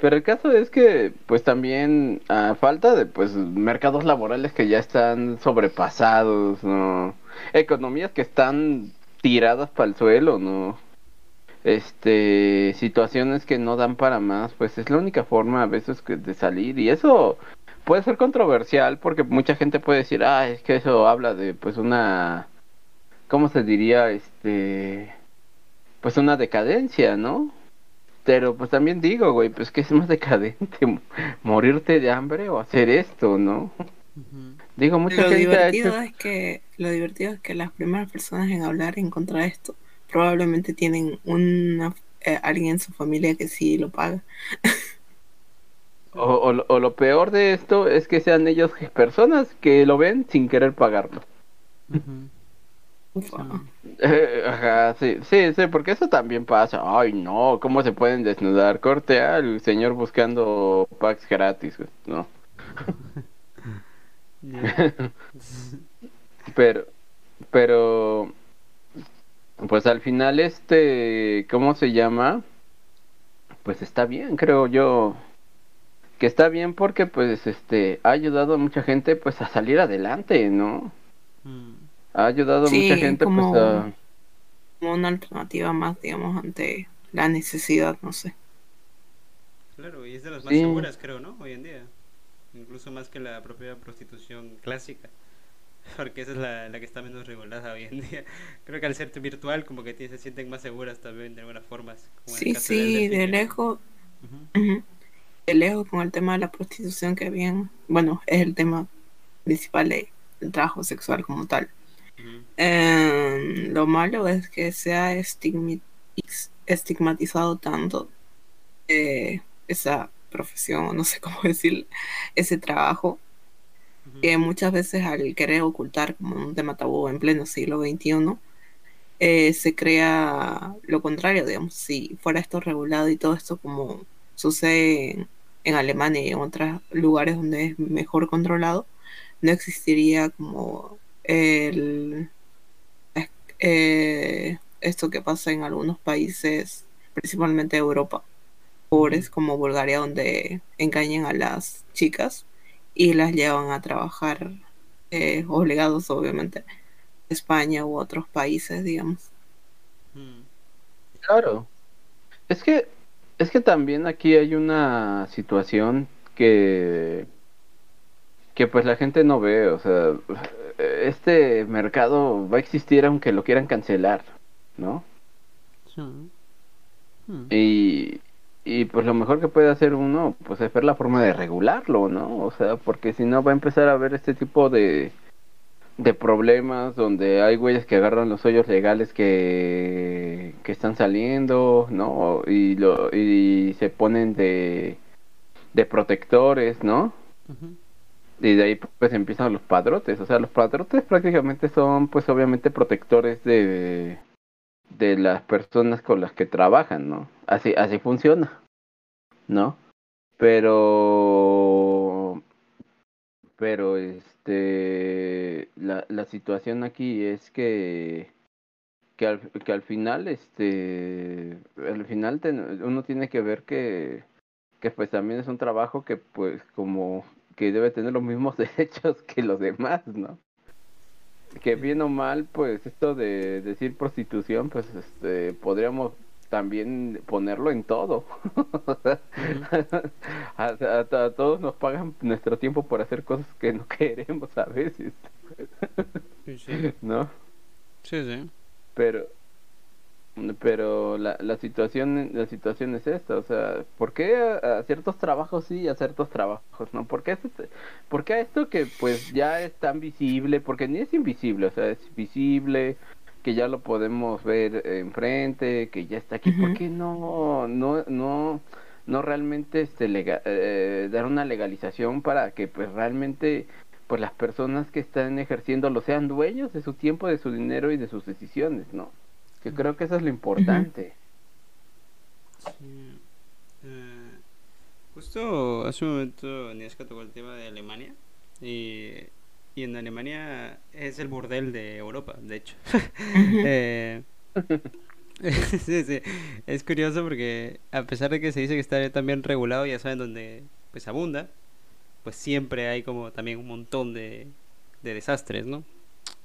pero el caso es que, pues también, a falta de, pues, mercados laborales que ya están sobrepasados, ¿no? Economías que están tiradas para el suelo, ¿no? Este, situaciones que no dan para más, pues es la única forma a veces que de salir y eso puede ser controversial porque mucha gente puede decir, ah, es que eso habla de, pues, una, ¿cómo se diría? Este, pues una decadencia, ¿no? Pero pues también digo, güey, pues que es más decadente mo- morirte de hambre o hacer esto, ¿no? Digo, mucha Lo gente ha divertido hecho... es que lo divertido es que las primeras personas en hablar en contra de esto probablemente tienen una eh, alguien en su familia que sí lo paga. O, o lo- o lo peor de esto es que sean ellos personas que lo ven sin querer pagarlo. Ufa. Eh, Ajá, sí, sí, sí, porque eso también pasa. Ay, no, ¿cómo se pueden desnudar? Corte al señor buscando packs gratis, güey, no. Pero, pero, pues al final este, ¿cómo se llama? Pues está bien, creo yo. Que está bien porque pues este ha ayudado a mucha gente pues a salir adelante, ¿no? Mm. Ha ayudado a Sí, mucha gente como- pues a... Como una alternativa más, digamos, ante la necesidad, no sé. Claro, y es de las más Sí. seguras, creo, ¿no? Hoy en día. Incluso más que la propia prostitución clásica. Porque esa es la, la que está menos regulada hoy en día. Creo que al ser virtual, como que se sienten más seguras también de algunas formas. como en el Sí, sí, de lejos, de lejos con el tema de la prostitución que bien, bueno, es el tema principal de- del trabajo sexual como tal. Eh, lo malo es que se ha estigmatizado tanto eh, esa profesión, o no sé cómo decir, ese trabajo, que muchas veces al querer ocultar como un tema tabú en pleno siglo XXI, eh, se crea lo contrario, digamos, si fuera esto regulado y todo esto como sucede en, en Alemania y en otros lugares donde es mejor controlado, no existiría como el, eh, esto que pasa en algunos países, principalmente Europa, pobres como Bulgaria, donde engañan a las chicas y las llevan a trabajar eh, obligados, obviamente, España u otros países, digamos. Claro. Es que, es que también aquí hay una situación que, que pues la gente no ve, o sea, este mercado va a existir aunque lo quieran cancelar, ¿no? Sí. Mm. Y, y pues lo mejor que puede hacer uno, pues es ver la forma de regularlo, ¿no? O sea, porque si no va a empezar a haber este tipo de, de problemas donde hay güeyes que agarran los hoyos legales que, que están saliendo, ¿no? Y, lo, y se ponen de, de protectores, ¿no? Ujú. Y de ahí pues empiezan los padrotes, o sea, los padrotes prácticamente son pues obviamente protectores de, de las personas con las que trabajan, ¿no? Así, así funciona, ¿no? Pero, pero este, la, la situación aquí es que, que al, que al final, este, al final uno tiene que ver que, que pues también es un trabajo que pues como que debe tener los mismos derechos que los demás, ¿no? Que bien o mal, pues esto de decir prostitución, pues este podríamos también ponerlo en todo. A- a todos nos pagan nuestro tiempo por hacer cosas que no queremos a veces, Sí, sí. ¿no? Sí, sí. Pero pero la, la situación la situación es esta, o sea, ¿por qué a, a ciertos trabajos sí y a ciertos trabajos no? ¿Por qué, este, por qué a esto que pues ya es tan visible? Porque ni es invisible, o sea, es visible, que ya lo podemos ver enfrente, que ya está aquí, ¿por Ujú. qué no no no no realmente este lega- eh, dar una legalización para que pues realmente pues las personas que están ejerciéndolo sean dueños de su tiempo, de su dinero y de sus decisiones, ¿no? Que creo que eso es lo importante. Sí. Eh, justo hace un momento Nieska tocó el tema de Alemania y, y en Alemania es el burdel de Europa, de hecho. Eh, sí, sí. Es curioso porque a pesar de que se dice que está también regulado, ya saben dónde pues abunda, pues siempre hay como también un montón de, de desastres, ¿no?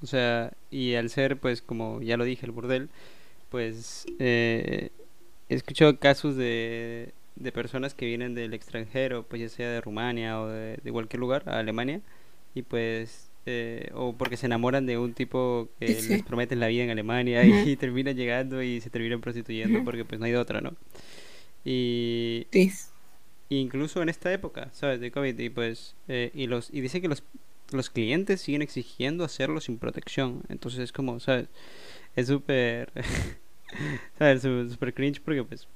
O sea, y al ser pues como ya lo dije, el burdel, pues eh, he escuchado casos de, de personas que vienen del extranjero, pues ya sea de Rumania o de, de cualquier lugar, a Alemania, y pues, eh, o porque se enamoran de un tipo que Sí, les prometen la vida en Alemania y terminan llegando y se terminan prostituyendo porque pues no hay de otra, ¿no? Y Sí. incluso en esta época, ¿sabes? De COVID, y pues, eh, y los, y dice que los, los clientes siguen exigiendo hacerlo sin protección, entonces es como, ¿sabes? Es súper, ¿sabes? Sú- Súper cringe porque pues,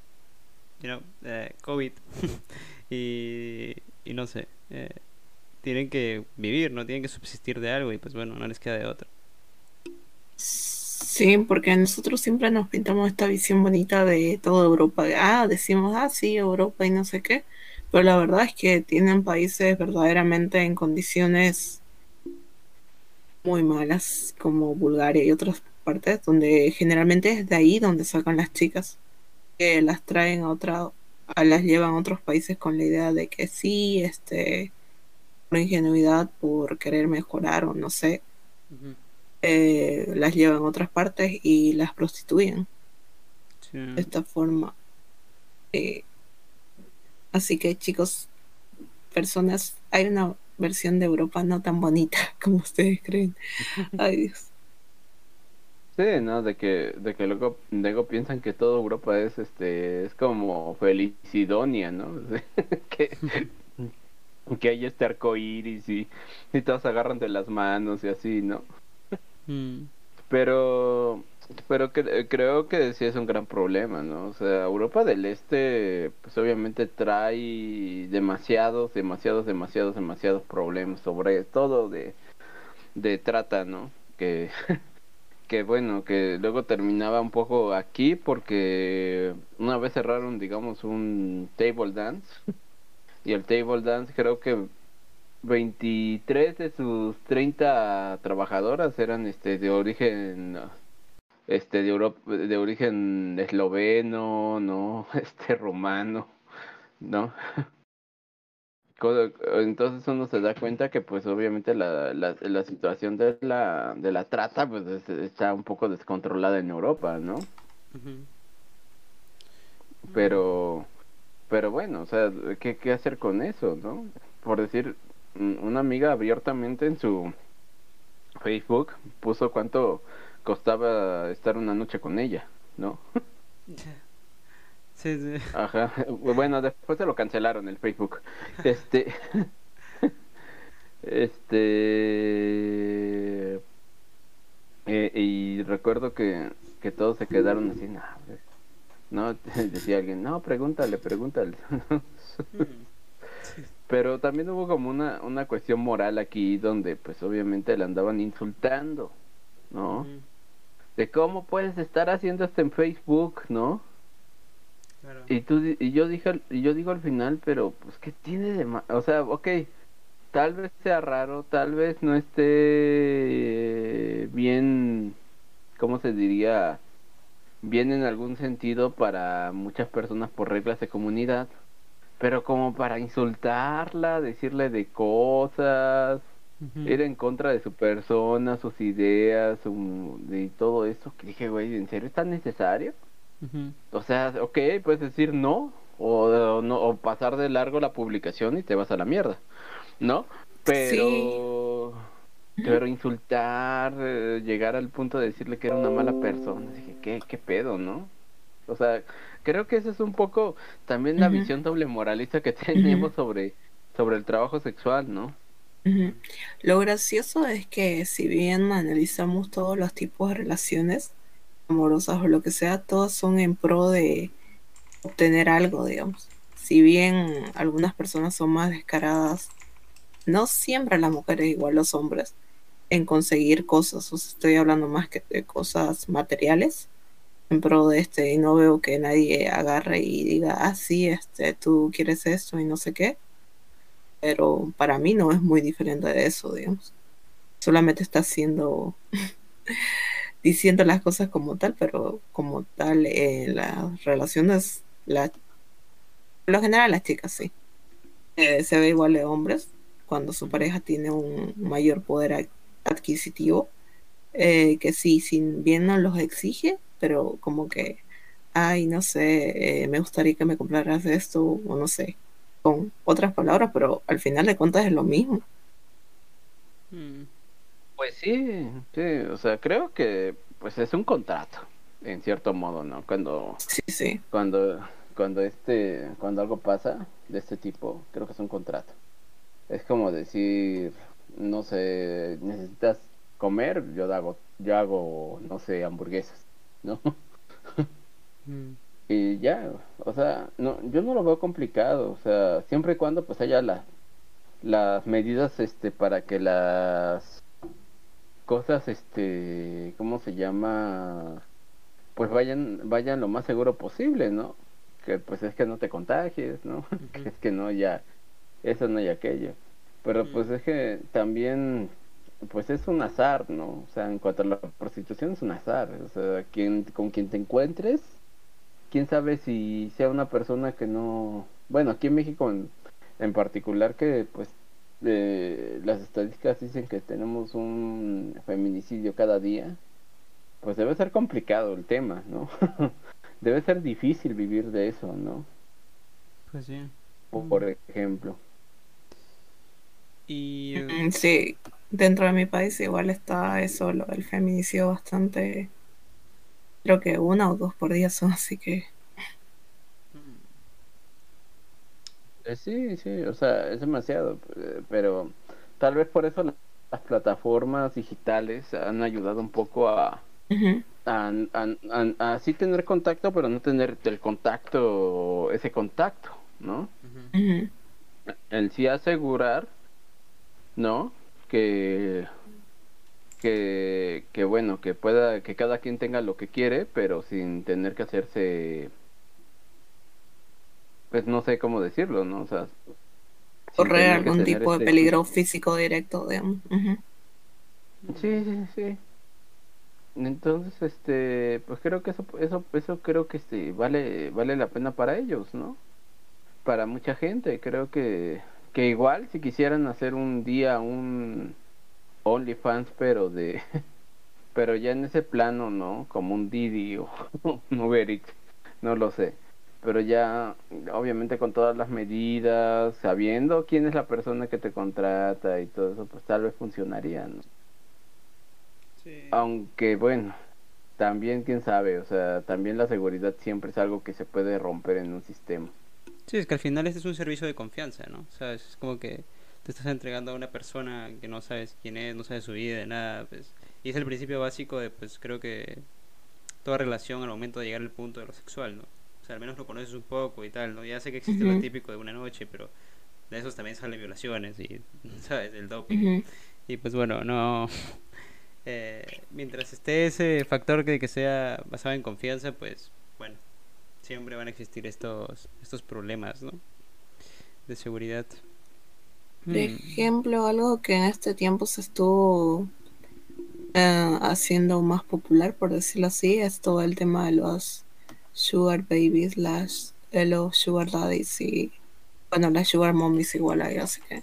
you know, eh, COVID y, y no sé, eh, tienen que vivir, ¿no? Tienen que subsistir de algo y pues bueno, no les queda de otra. Sí, porque nosotros siempre nos pintamos esta visión bonita de toda Europa, ah, decimos, ah, sí, Europa y no sé qué, pero la verdad es que tienen países verdaderamente en condiciones muy malas, como Bulgaria y otras partes, donde generalmente es de ahí donde sacan las chicas, que las traen a otra, a las llevan a otros países con la idea de que sí, este, por ingenuidad, por querer mejorar o no sé, eh, las llevan a otras partes y las prostituyen Sí. de esta forma. Eh, así que chicos, personas, hay una versión de Europa no tan bonita como ustedes creen. Ay Dios. Sí, ¿no? De que, de que luego, luego piensan que toda Europa es, este, es como Felicidonia, ¿no? que, que hay este arco iris y, y todos se agarran de las manos y así, ¿no? Mm, Pero, pero cre- creo que sí es un gran problema, ¿no? O sea, Europa del Este, pues obviamente trae demasiados, demasiados, demasiados, demasiados problemas, sobre todo de, de trata, ¿no? Que, que bueno, que luego terminaba un poco aquí porque una vez cerraron, digamos, un table dance y el table dance creo que 23 de sus 30 trabajadoras eran este de origen este de Europa, de origen esloveno, no, este romano, ¿no? Entonces uno se da cuenta que pues obviamente la, la, la situación de la, de la trata pues está un poco descontrolada en Europa, ¿no? Pero, pero bueno, o sea, ¿qué, ¿qué hacer con eso, no? Por decir, una amiga abiertamente en su Facebook puso cuánto costaba estar una noche con ella, ¿no? Sí, sí. Ajá. Bueno, después se lo cancelaron el Facebook. Este. este. Eh, y recuerdo que, que todos se quedaron así, no, pues, no, decía alguien, no, pregúntale, pregúntale. Pero también hubo como una, una cuestión moral aquí donde pues obviamente le andaban insultando, ¿no? De cómo puedes estar haciendo esto en Facebook, ¿no? Y tú y yo dije y yo digo al final, pero pues qué tiene de mal, o sea, ok, tal vez sea raro, tal vez no esté bien, ¿cómo se diría? Bien en algún sentido para muchas personas por reglas de comunidad, pero como para insultarla, decirle de cosas, ir en contra de su persona, sus ideas, su, de todo eso, que dije, güey, ¿en serio es tan necesario? O sea, ok, puedes decir no o, no, o pasar de largo la publicación y te vas a la mierda, ¿no? Pero, pero insultar, eh, llegar al punto de decirle que era una mala persona, dije, ¿qué, qué pedo, no? O sea, creo que esa es un poco también la visión doble moralista que tenemos sobre, sobre el trabajo sexual, ¿no? Lo gracioso es que si bien analizamos todos los tipos de relaciones, amorosas o lo que sea, todas son en pro de obtener algo, digamos. Si bien algunas personas son más descaradas, no siempre las mujeres igual los hombres en conseguir cosas, o sea, estoy hablando más que de cosas materiales en pro de este y no veo que nadie agarre y diga, ah, sí, este, tú quieres esto y no sé qué. Pero para mí no es muy diferente de eso, digamos. Solamente está haciendo diciendo las cosas como tal, pero como tal, eh, las relaciones, la, lo general las chicas sí. Eh, se ve igual de hombres cuando su pareja tiene un mayor poder adquisitivo, eh, que sí, sin bien no los exige, pero como que, ay, no sé, me gustaría que me compraras esto, o no sé, con otras palabras, pero al final de cuentas es lo mismo. Mm. Pues sí, sí, o sea, creo que pues es un contrato, en cierto modo, ¿no? Cuando, sí, sí. cuando, cuando este, cuando algo pasa de este tipo, creo que es un contrato. Es como decir, no sé, necesitas comer, yo hago, yo hago, no sé, hamburguesas, ¿no? Mm. Y ya, o sea, no, yo no lo veo complicado, o sea, siempre y cuando pues haya la, las medidas este para que las cosas, este, ¿cómo se llama? Pues vayan, vayan lo más seguro posible, ¿no? Que pues es que no te contagies, ¿no? que es que no ya, eso no y aquello. Pero pues es que también, pues es un azar, ¿no? O sea, en cuanto a la prostitución es un azar. O sea, quien, con quien te encuentres, quién sabe si sea una persona que no, bueno, aquí en México en, en particular que pues eh, las estadísticas dicen que tenemos un feminicidio cada día, pues debe ser complicado el tema, ¿no? debe ser difícil vivir de eso, ¿no? Pues sí. Por, ejemplo. Y sí, dentro de mi país igual está eso, lo del feminicidio bastante, creo que una o dos por día son, así que Eh, sí, sí, o sea, es demasiado, eh, pero tal vez por eso las plataformas digitales han ayudado un poco a, a, sí tener contacto, pero no tener el contacto, ese contacto, ¿no? El sí asegurar, ¿no? Que, que, que bueno, que pueda, que cada quien tenga lo que quiere, pero sin tener que hacerse, pues no sé cómo decirlo, ¿no? O sea, Correr algún tipo de este- peligro físico directo, digamos. Ujú. Sí, sí, sí. Entonces, este, pues creo que eso, eso, eso creo que este, vale, vale la pena para ellos, ¿no? Para mucha gente, creo que, que igual si quisieran hacer un día un OnlyFans, pero de, pero ya en ese plano, ¿no? Como un Didi o un Uber Eats, no lo sé. Pero ya, obviamente con todas las medidas, sabiendo quién es la persona que te contrata y todo eso, pues tal vez funcionaría, ¿no? Sí. Aunque bueno, también quién sabe, o sea, también la seguridad siempre es algo que se puede romper en un sistema. Sí, es que al final este es un servicio de confianza, ¿no? O sea, es como que te estás entregando a una persona que no sabes quién es, no sabes su vida, nada, pues. Y es el principio básico de, pues, creo que toda relación al momento de llegar al punto de lo sexual, ¿no? O sea, al menos lo conoces un poco y tal, ¿no? Ya sé que existe lo típico de una noche, pero de esos también salen violaciones y, ¿sabes? El doping. Y pues bueno, no. eh, mientras esté ese factor que, que sea basado en confianza, pues siempre van a existir estos, estos problemas, ¿no? De seguridad. Por Mm, ejemplo, algo que en este tiempo se estuvo eh, haciendo más popular, por decirlo así, es todo el tema de los sugar babies, las de los sugar daddies y bueno, las sugar mommies igual hay, así que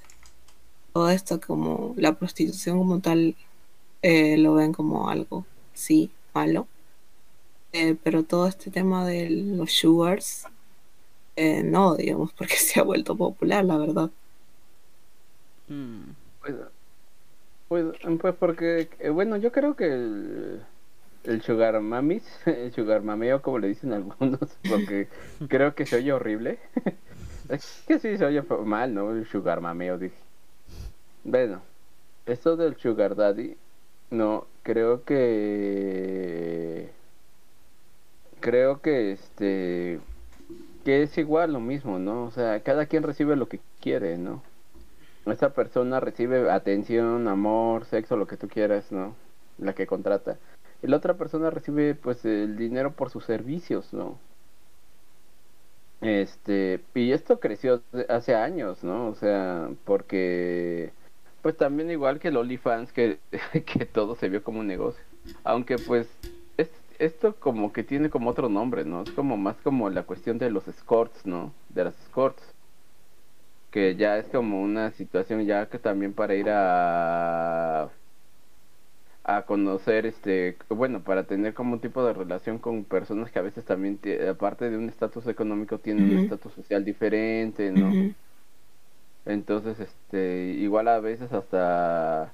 todo esto como la prostitución como tal eh, lo ven como algo, sí, malo. Eh, pero todo este tema de los sugars, eh, no, digamos, porque se ha vuelto popular, la verdad. mm, Pues, pues, pues porque, eh, bueno, yo creo que el, el sugar mamis, el sugar mameo, como le dicen algunos, porque creo que se oye horrible. Es que sí se oye mal, ¿no? El sugar mameo, dije. Bueno, esto del sugar daddy, no, creo que... Creo que este... Que es igual lo mismo, ¿no? O sea, cada quien recibe lo que quiere, ¿no? Esa persona recibe atención, amor, sexo, lo que tú quieras, ¿no? La que contrata. Y la otra persona recibe, pues, el dinero por sus servicios, ¿no? Este, y esto creció hace años, ¿no? O sea, porque, pues también igual que el OnlyFans, que, que todo se vio como un negocio. Aunque, pues, es, esto como que tiene como otro nombre, ¿no? Es como más como la cuestión de los escorts, ¿no? De las escorts que ya es como una situación ya que también para ir a a conocer este bueno para tener como un tipo de relación con personas que a veces también aparte de un estatus económico tienen un estatus social diferente no entonces este igual a veces hasta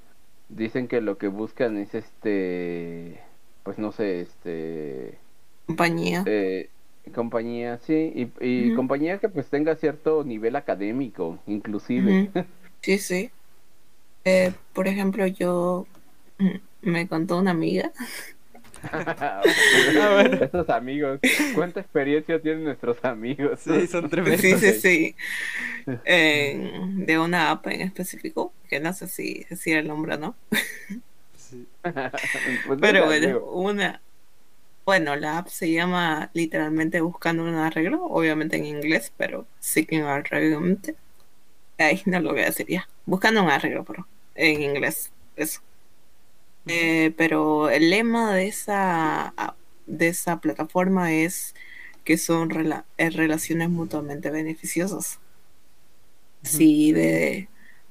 dicen que lo que buscan es este pues no sé este Compañía. eh, compañía, sí, y, y compañía que pues tenga cierto nivel académico, inclusive. Sí, sí. Eh, por ejemplo, yo me contó una amiga. Estos amigos, ¿cuánta experiencia tienen nuestros amigos? Sí, son tremendos. Sí, sí, sí. En- de una app en específico, que no sé si decir el nombre o no. Sí. Pues Pero bueno, una. Bueno, la app se llama literalmente Buscando un arreglo, obviamente en inglés, pero Seeking Arrangement. Ay, no lo voy a decir ya. Buscando un arreglo, pero en inglés, eso. Eh, pero el lema de esa, de esa plataforma es que son rela- eh, relaciones mutuamente beneficiosas. Sí, de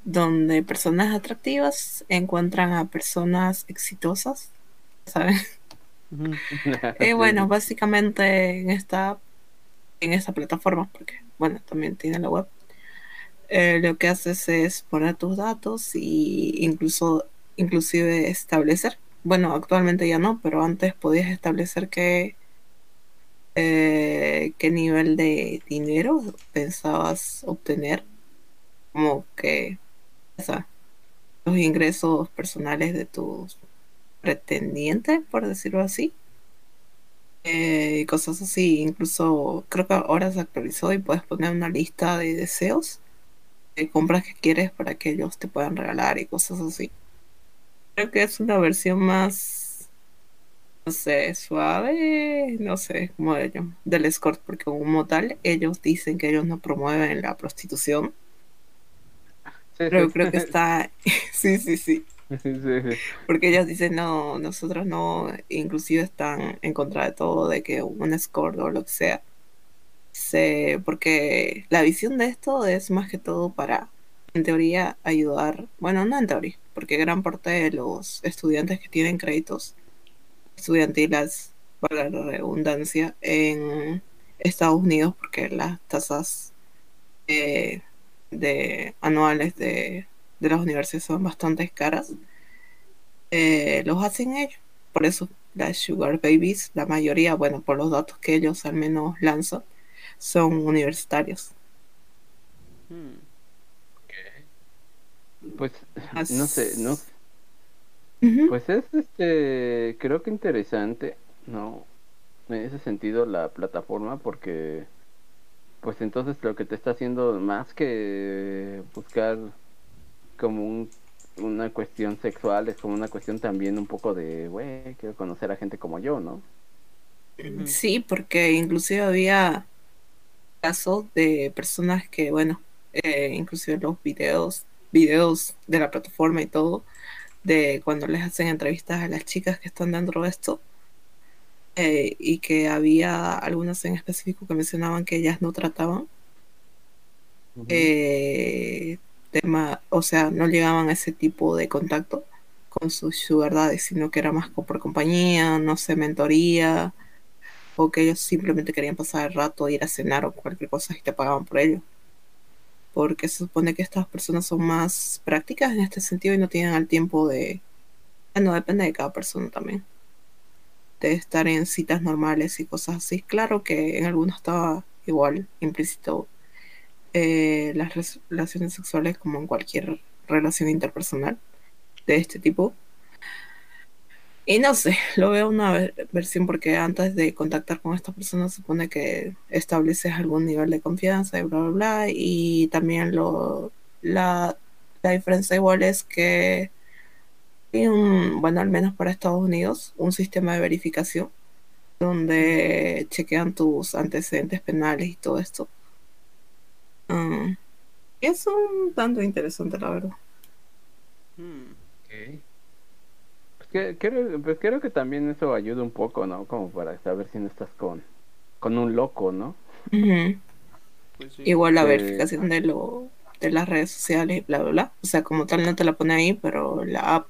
donde personas atractivas encuentran a personas exitosas, ¿saben? Ujú. Eh, bueno, básicamente en esta, en esta plataforma, porque bueno, también tiene la web, eh, lo que haces es poner tus datos y incluso, inclusive establecer, bueno, actualmente ya no, pero antes podías establecer qué, eh, qué nivel de dinero pensabas obtener, como que, los ingresos personales de tus pretendientes, por decirlo así eh, y cosas así. Incluso creo que ahora se actualizó y puedes poner una lista de deseos de compras que quieres para que ellos te puedan regalar y cosas así. Creo que es una versión más, no sé, suave, no sé cómo de ello, del escort, porque como tal, ellos dicen que ellos no promueven la prostitución. Sí, Pero sí. creo que está, sí, sí, sí. Porque ellos dicen, no, nosotros no, inclusive están en contra de todo, de que un escort o lo que sea, se, porque la visión de esto es más que todo para, en teoría, ayudar, bueno, no en teoría, porque gran parte de los estudiantes que tienen créditos estudiantiles, para la redundancia, en Estados Unidos, porque las tasas eh, de anuales de, de las universidades son bastante caras, eh, los hacen ellos. Por eso las Sugar Babies, la mayoría, bueno, por los datos que ellos al menos lanzan, son universitarios. Hmm. Pues, As- no sé, ¿no? Pues es, este, creo que interesante, ¿no? En ese sentido la plataforma porque, pues entonces lo que te está haciendo más que buscar como un, una cuestión sexual, es como una cuestión también un poco de, güey, quiero conocer a gente como yo, ¿no? Sí, porque inclusive había casos de personas que, bueno, eh, inclusive los videos, videos de la plataforma y todo, de cuando les hacen entrevistas a las chicas que están dentro de esto, eh, y que había algunas en específico que mencionaban que ellas no trataban, eh, tema, o sea, no llegaban a ese tipo de contacto con sus sugar daddies, sino que era más por compañía, no sé, mentoría, o que ellos simplemente querían pasar el rato, ir a cenar o cualquier cosa y te pagaban por ello. Porque se supone que estas personas son más prácticas en este sentido y no tienen el tiempo de... Bueno, depende de cada persona también. Estar en citas normales y cosas así. Claro que en algunos estaba igual implícito eh, las relaciones sexuales como en cualquier relación interpersonal de este tipo. Y no sé, lo veo una ver- versión porque antes de contactar con esta persona supone que estableces algún nivel de confianza y bla, bla, bla. Y también lo, la, la diferencia igual es que un, bueno, al menos para Estados Unidos, un sistema de verificación donde chequean tus antecedentes penales y todo esto. Mm, y es un tanto interesante, la verdad. Hmm. Ok. Pues, que- creo, pues creo que también eso ayuda un poco, ¿no? Como para saber si no estás con, con un loco, ¿no? Pues sí. Igual la verificación de lo de las redes sociales y bla bla bla. O sea, como tal no te la pone ahí, pero la app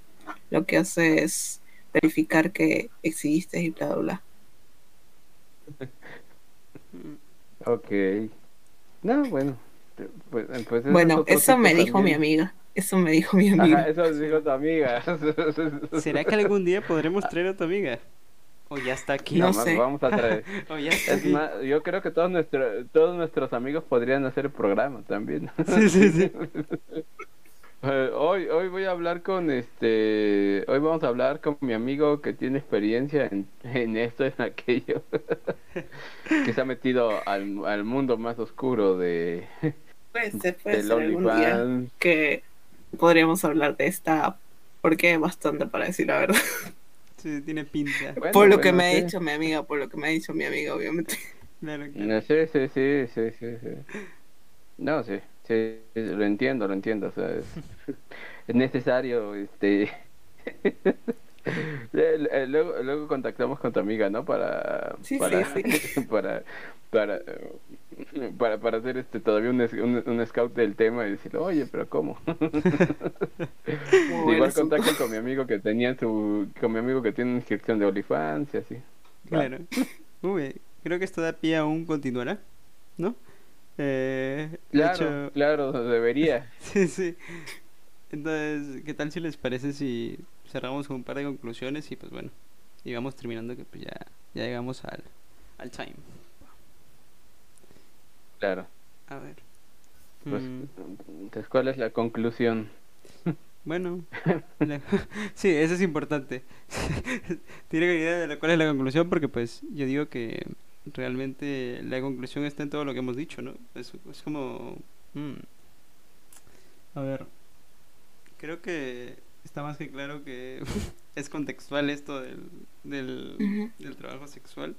lo que hace es verificar que existes y bla bla bla. Ok. No, bueno. Pues, pues Bueno, eso me dijo mi amiga. Eso me dijo mi amiga. Ajá, eso dijo tu amiga. ¿Será que algún día podremos traer a tu amiga? O ya está aquí. No Jamás sé. Vamos a traer. O ya está Es aquí. más, yo creo que todos, nuestro, todos nuestros amigos podrían hacer el programa también. Sí, sí, sí. Eh, hoy, hoy voy a hablar con este, hoy vamos a hablar con mi amigo que tiene experiencia en, en esto, en aquello, que se ha metido al, al mundo más oscuro de Puede ser, puede del ser algún día OnlyFans. que podríamos hablar de esta. Porque hay bastante para decir la verdad. Sí, tiene pinta. Bueno, por lo que me sí. ha dicho mi amiga, por lo que me ha dicho mi amiga, obviamente. Claro que No, Sí, sí, sí, sí, sí, sí. No, sí, sí, lo entiendo, lo entiendo, o sea, es, es necesario, este... Eh, Luego, luego contactamos con tu amiga, ¿no? Para, Sí, para, sí, para, para, para, para hacer este todavía un, un, un scout del tema y decirle, oye, pero ¿cómo? Muy Igual contacto con mi amigo que tenía su, con mi amigo que tiene una inscripción de OnlyFans y así. Claro. Uy, creo que esto da pie a un continuará, ¿no? Eh, Claro, hecho, claro, debería. sí, sí. Entonces, ¿qué tal si les parece si cerramos con un par de conclusiones y pues bueno, y vamos terminando que pues ya, ya llegamos al, al time. Claro. A ver. Pues, Mm, entonces, ¿cuál es la conclusión? bueno, la- sí, eso es importante. Tiene que idea de la- cuál es la conclusión porque pues yo digo que realmente la conclusión está en todo lo que hemos dicho, ¿no? Es, es como... mm. A ver, creo que está más que claro que es contextual esto del, del, del trabajo sexual.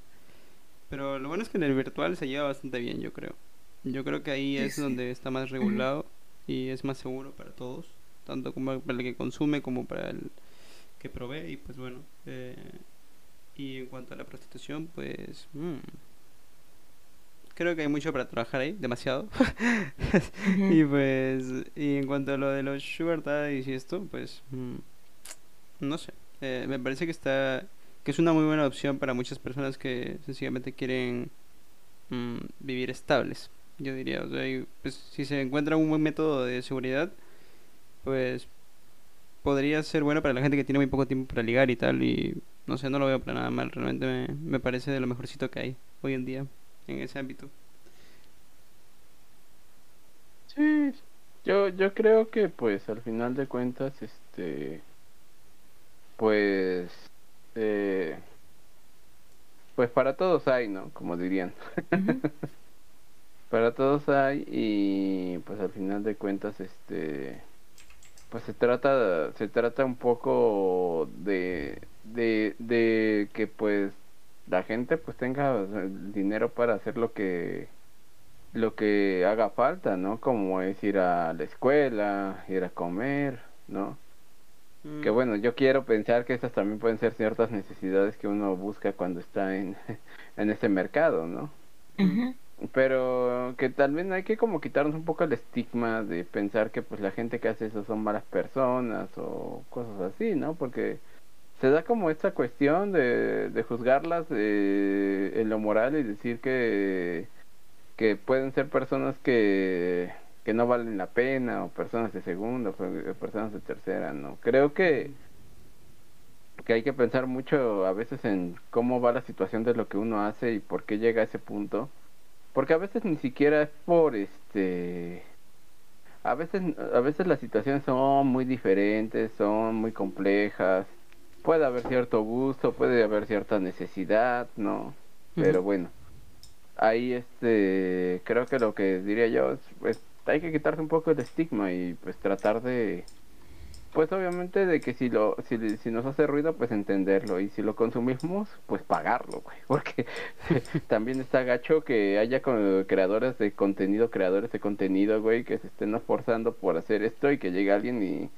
Pero lo bueno es que en el virtual se lleva bastante bien, yo creo. Yo creo que ahí Sí, es sí. donde está más regulado y es más seguro para todos, tanto como para el que consume como para el que provee. Y pues bueno, eh, y en cuanto a la prostitución, pues mm, creo que hay mucho para trabajar ahí, demasiado. Y pues, y en cuanto a lo de los sugar daddies y esto, pues, mm, no sé, eh, me parece que está, que es una muy buena opción para muchas personas que sencillamente quieren mm, vivir estables, yo diría, o sea, y, pues si se encuentra un buen método de seguridad, pues podría ser bueno para la gente que tiene muy poco tiempo para ligar y tal, y no sé, no lo veo para nada mal, realmente me, me parece de lo mejorcito que hay hoy en día en ese ámbito. Sí, yo, yo creo que pues al final de cuentas, este, pues, eh, pues para todos hay, ¿no? Como dirían. Para todos hay y pues al final de cuentas, este, pues se trata, se trata un poco de, de, de que pues la gente pues tenga el dinero para hacer lo que lo que haga falta, ¿no? Como es ir a la escuela, ir a comer, ¿no? Que Mm, bueno, yo quiero pensar que estas también pueden ser ciertas necesidades que uno busca cuando está en, en ese mercado, ¿no? Pero que también hay que como quitarnos un poco el estigma de pensar que pues la gente que hace eso son malas personas o cosas así, ¿no? Porque se da como esta cuestión de, de juzgarlas eh, en lo moral y decir que, que pueden ser personas que, que no valen la pena o personas de segunda o pe- personas de tercera, ¿no? Creo que que hay que pensar mucho a veces en cómo va la situación de lo que uno hace y por qué llega a ese punto. Porque a veces ni siquiera es por este a veces a veces las situaciones son muy diferentes, son muy complejas. Puede haber cierto gusto, puede haber cierta necesidad, ¿no? Pero bueno. Ahí este creo que lo que diría yo es pues hay que quitarse un poco el estigma y pues tratar de pues obviamente de que si lo si, si nos hace ruido pues entenderlo y si lo consumimos pues pagarlo, güey, porque también está gacho que haya con- creadores de contenido, creadores de contenido, güey, que se estén esforzando por hacer esto y que llegue alguien y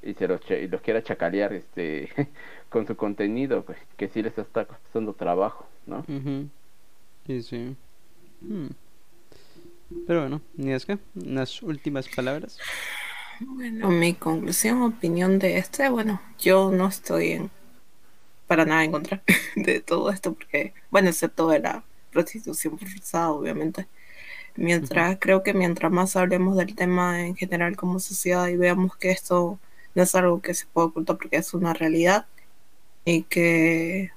y se los, y los quiera chacalear este con su contenido, güey, que sí les está costando trabajo, ¿no? Ujú. Sí, sí. Hmm. Pero bueno, Nieska, unas últimas palabras. Bueno, mi conclusión, opinión de este, bueno, yo no estoy en, para nada en contra de todo esto, porque, bueno, excepto de la prostitución forzada, obviamente. Mientras, creo que mientras más hablemos del tema en general como sociedad y veamos que esto no es algo que se puede ocultar porque es una realidad y que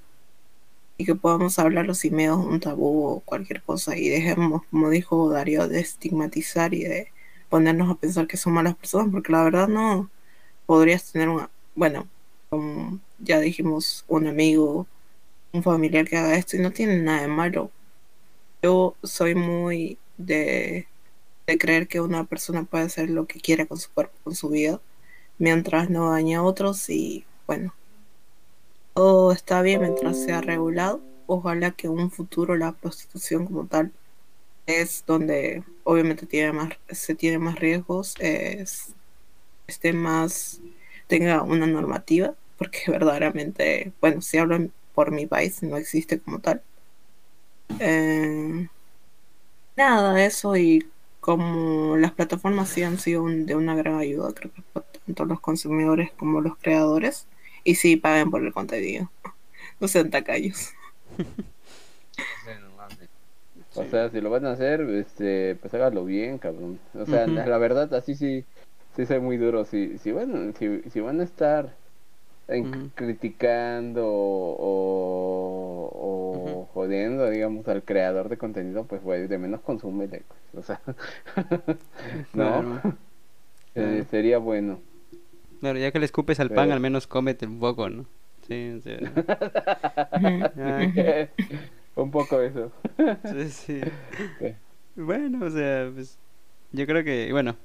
y que podamos hablarlo sin miedo un tabú o cualquier cosa y dejemos, como dijo Darío, de estigmatizar y de ponernos a pensar que son malas personas, porque la verdad no podrías tener una, bueno, como ya dijimos, un amigo, un familiar que haga esto y no tiene nada de malo. Yo soy muy de, de creer que una persona puede hacer lo que quiera con su cuerpo, con su vida, mientras no dañe a otros y bueno, todo está bien mientras sea regulado. Ojalá que un futuro la prostitución como tal es donde obviamente tiene más, se tiene más riesgos, es, esté más, tenga una normativa, porque verdaderamente, bueno, si hablo por mi país, no existe como tal. Eh, nada, eso y como las plataformas sí han sido de una gran ayuda, creo que tanto los consumidores como los creadores, y sí paguen por el contenido, no sean tacaños. O Sí. sea, si lo van a hacer, este, pues hágalo bien, cabrón. O sea, la, la verdad, así sí, sí soy muy duro. Si, si van, si, si van a estar en- criticando o, jodiendo, digamos, al creador de contenido, pues, güey, de menos consúmele, pues, O sea, no, Claro. Eh, sería bueno. Claro, ya que le escupes al pan, al menos cómete un poco, ¿no? Sí, sea, Un poco eso. sí, sí. Bueno, o sea, pues yo creo que, bueno,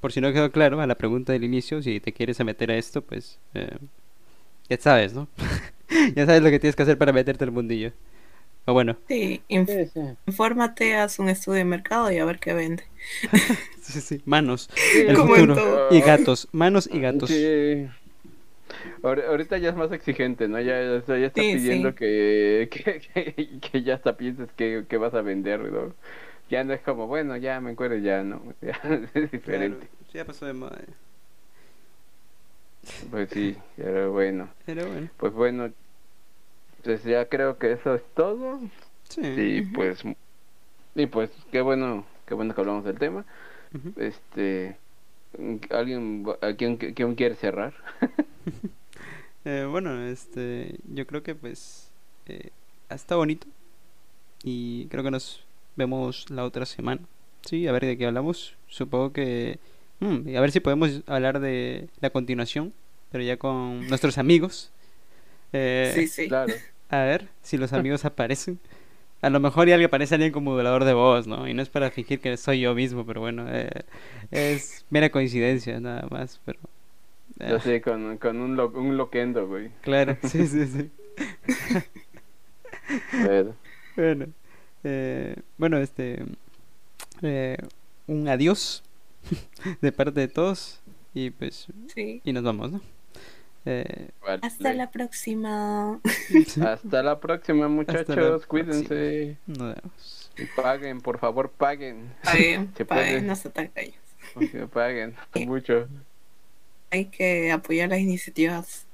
por si no quedó claro a la pregunta del inicio, si te quieres meter a esto, pues eh, ya sabes, ¿no? ya sabes lo que tienes que hacer para meterte al mundillo. O bueno, Sí, inf- Sí, sí. infórmate, haz un estudio de mercado y a ver qué vende. sí, sí, manos, Sí, el en futuro. todo. Y gatos, manos y gatos. Sí. Ahor- Ahorita ya es más exigente, ¿no? Ya, ya está, ya está Sí, pidiendo sí. Que, que, que, que ya hasta pienses que, que vas a vender, ¿no? Ya no es como, bueno, ya me encuentro, ya no. Ya es diferente. Claro, ya pasó de moda. Pues sí, pero bueno. Pero bueno, Pues bueno, pues ya creo que eso es todo. sí. Y pues, y pues qué bueno, qué bueno que hablamos del tema. Este, ¿alguien, a quién, quién quiere cerrar? Eh, bueno, este, yo creo que pues eh, está bonito y creo que nos vemos la otra semana. Sí, a ver de qué hablamos. Supongo que mm, y a ver si podemos hablar de la continuación, pero ya con nuestros amigos. Eh, Sí, sí. Claro. A ver si los amigos aparecen. A lo mejor ya alguien aparece alguien como modulador de voz, ¿no? Y no es para fingir que soy yo mismo, pero bueno, eh, es mera coincidencia nada más, pero eh, Yo sé, con, con un, lo, un loquendo, güey. claro, sí, sí, sí. Pero, Bueno, eh, bueno, este, eh, un adiós de parte de todos y pues, Sí. y nos vamos, ¿no? Eh, vale. Hasta la próxima. Hasta la próxima, muchachos. Cuídense. nos vemos. Y paguen, por favor, paguen. Paguen, Se paguen, no se. Que paguen mucho. Hay que apoyar las iniciativas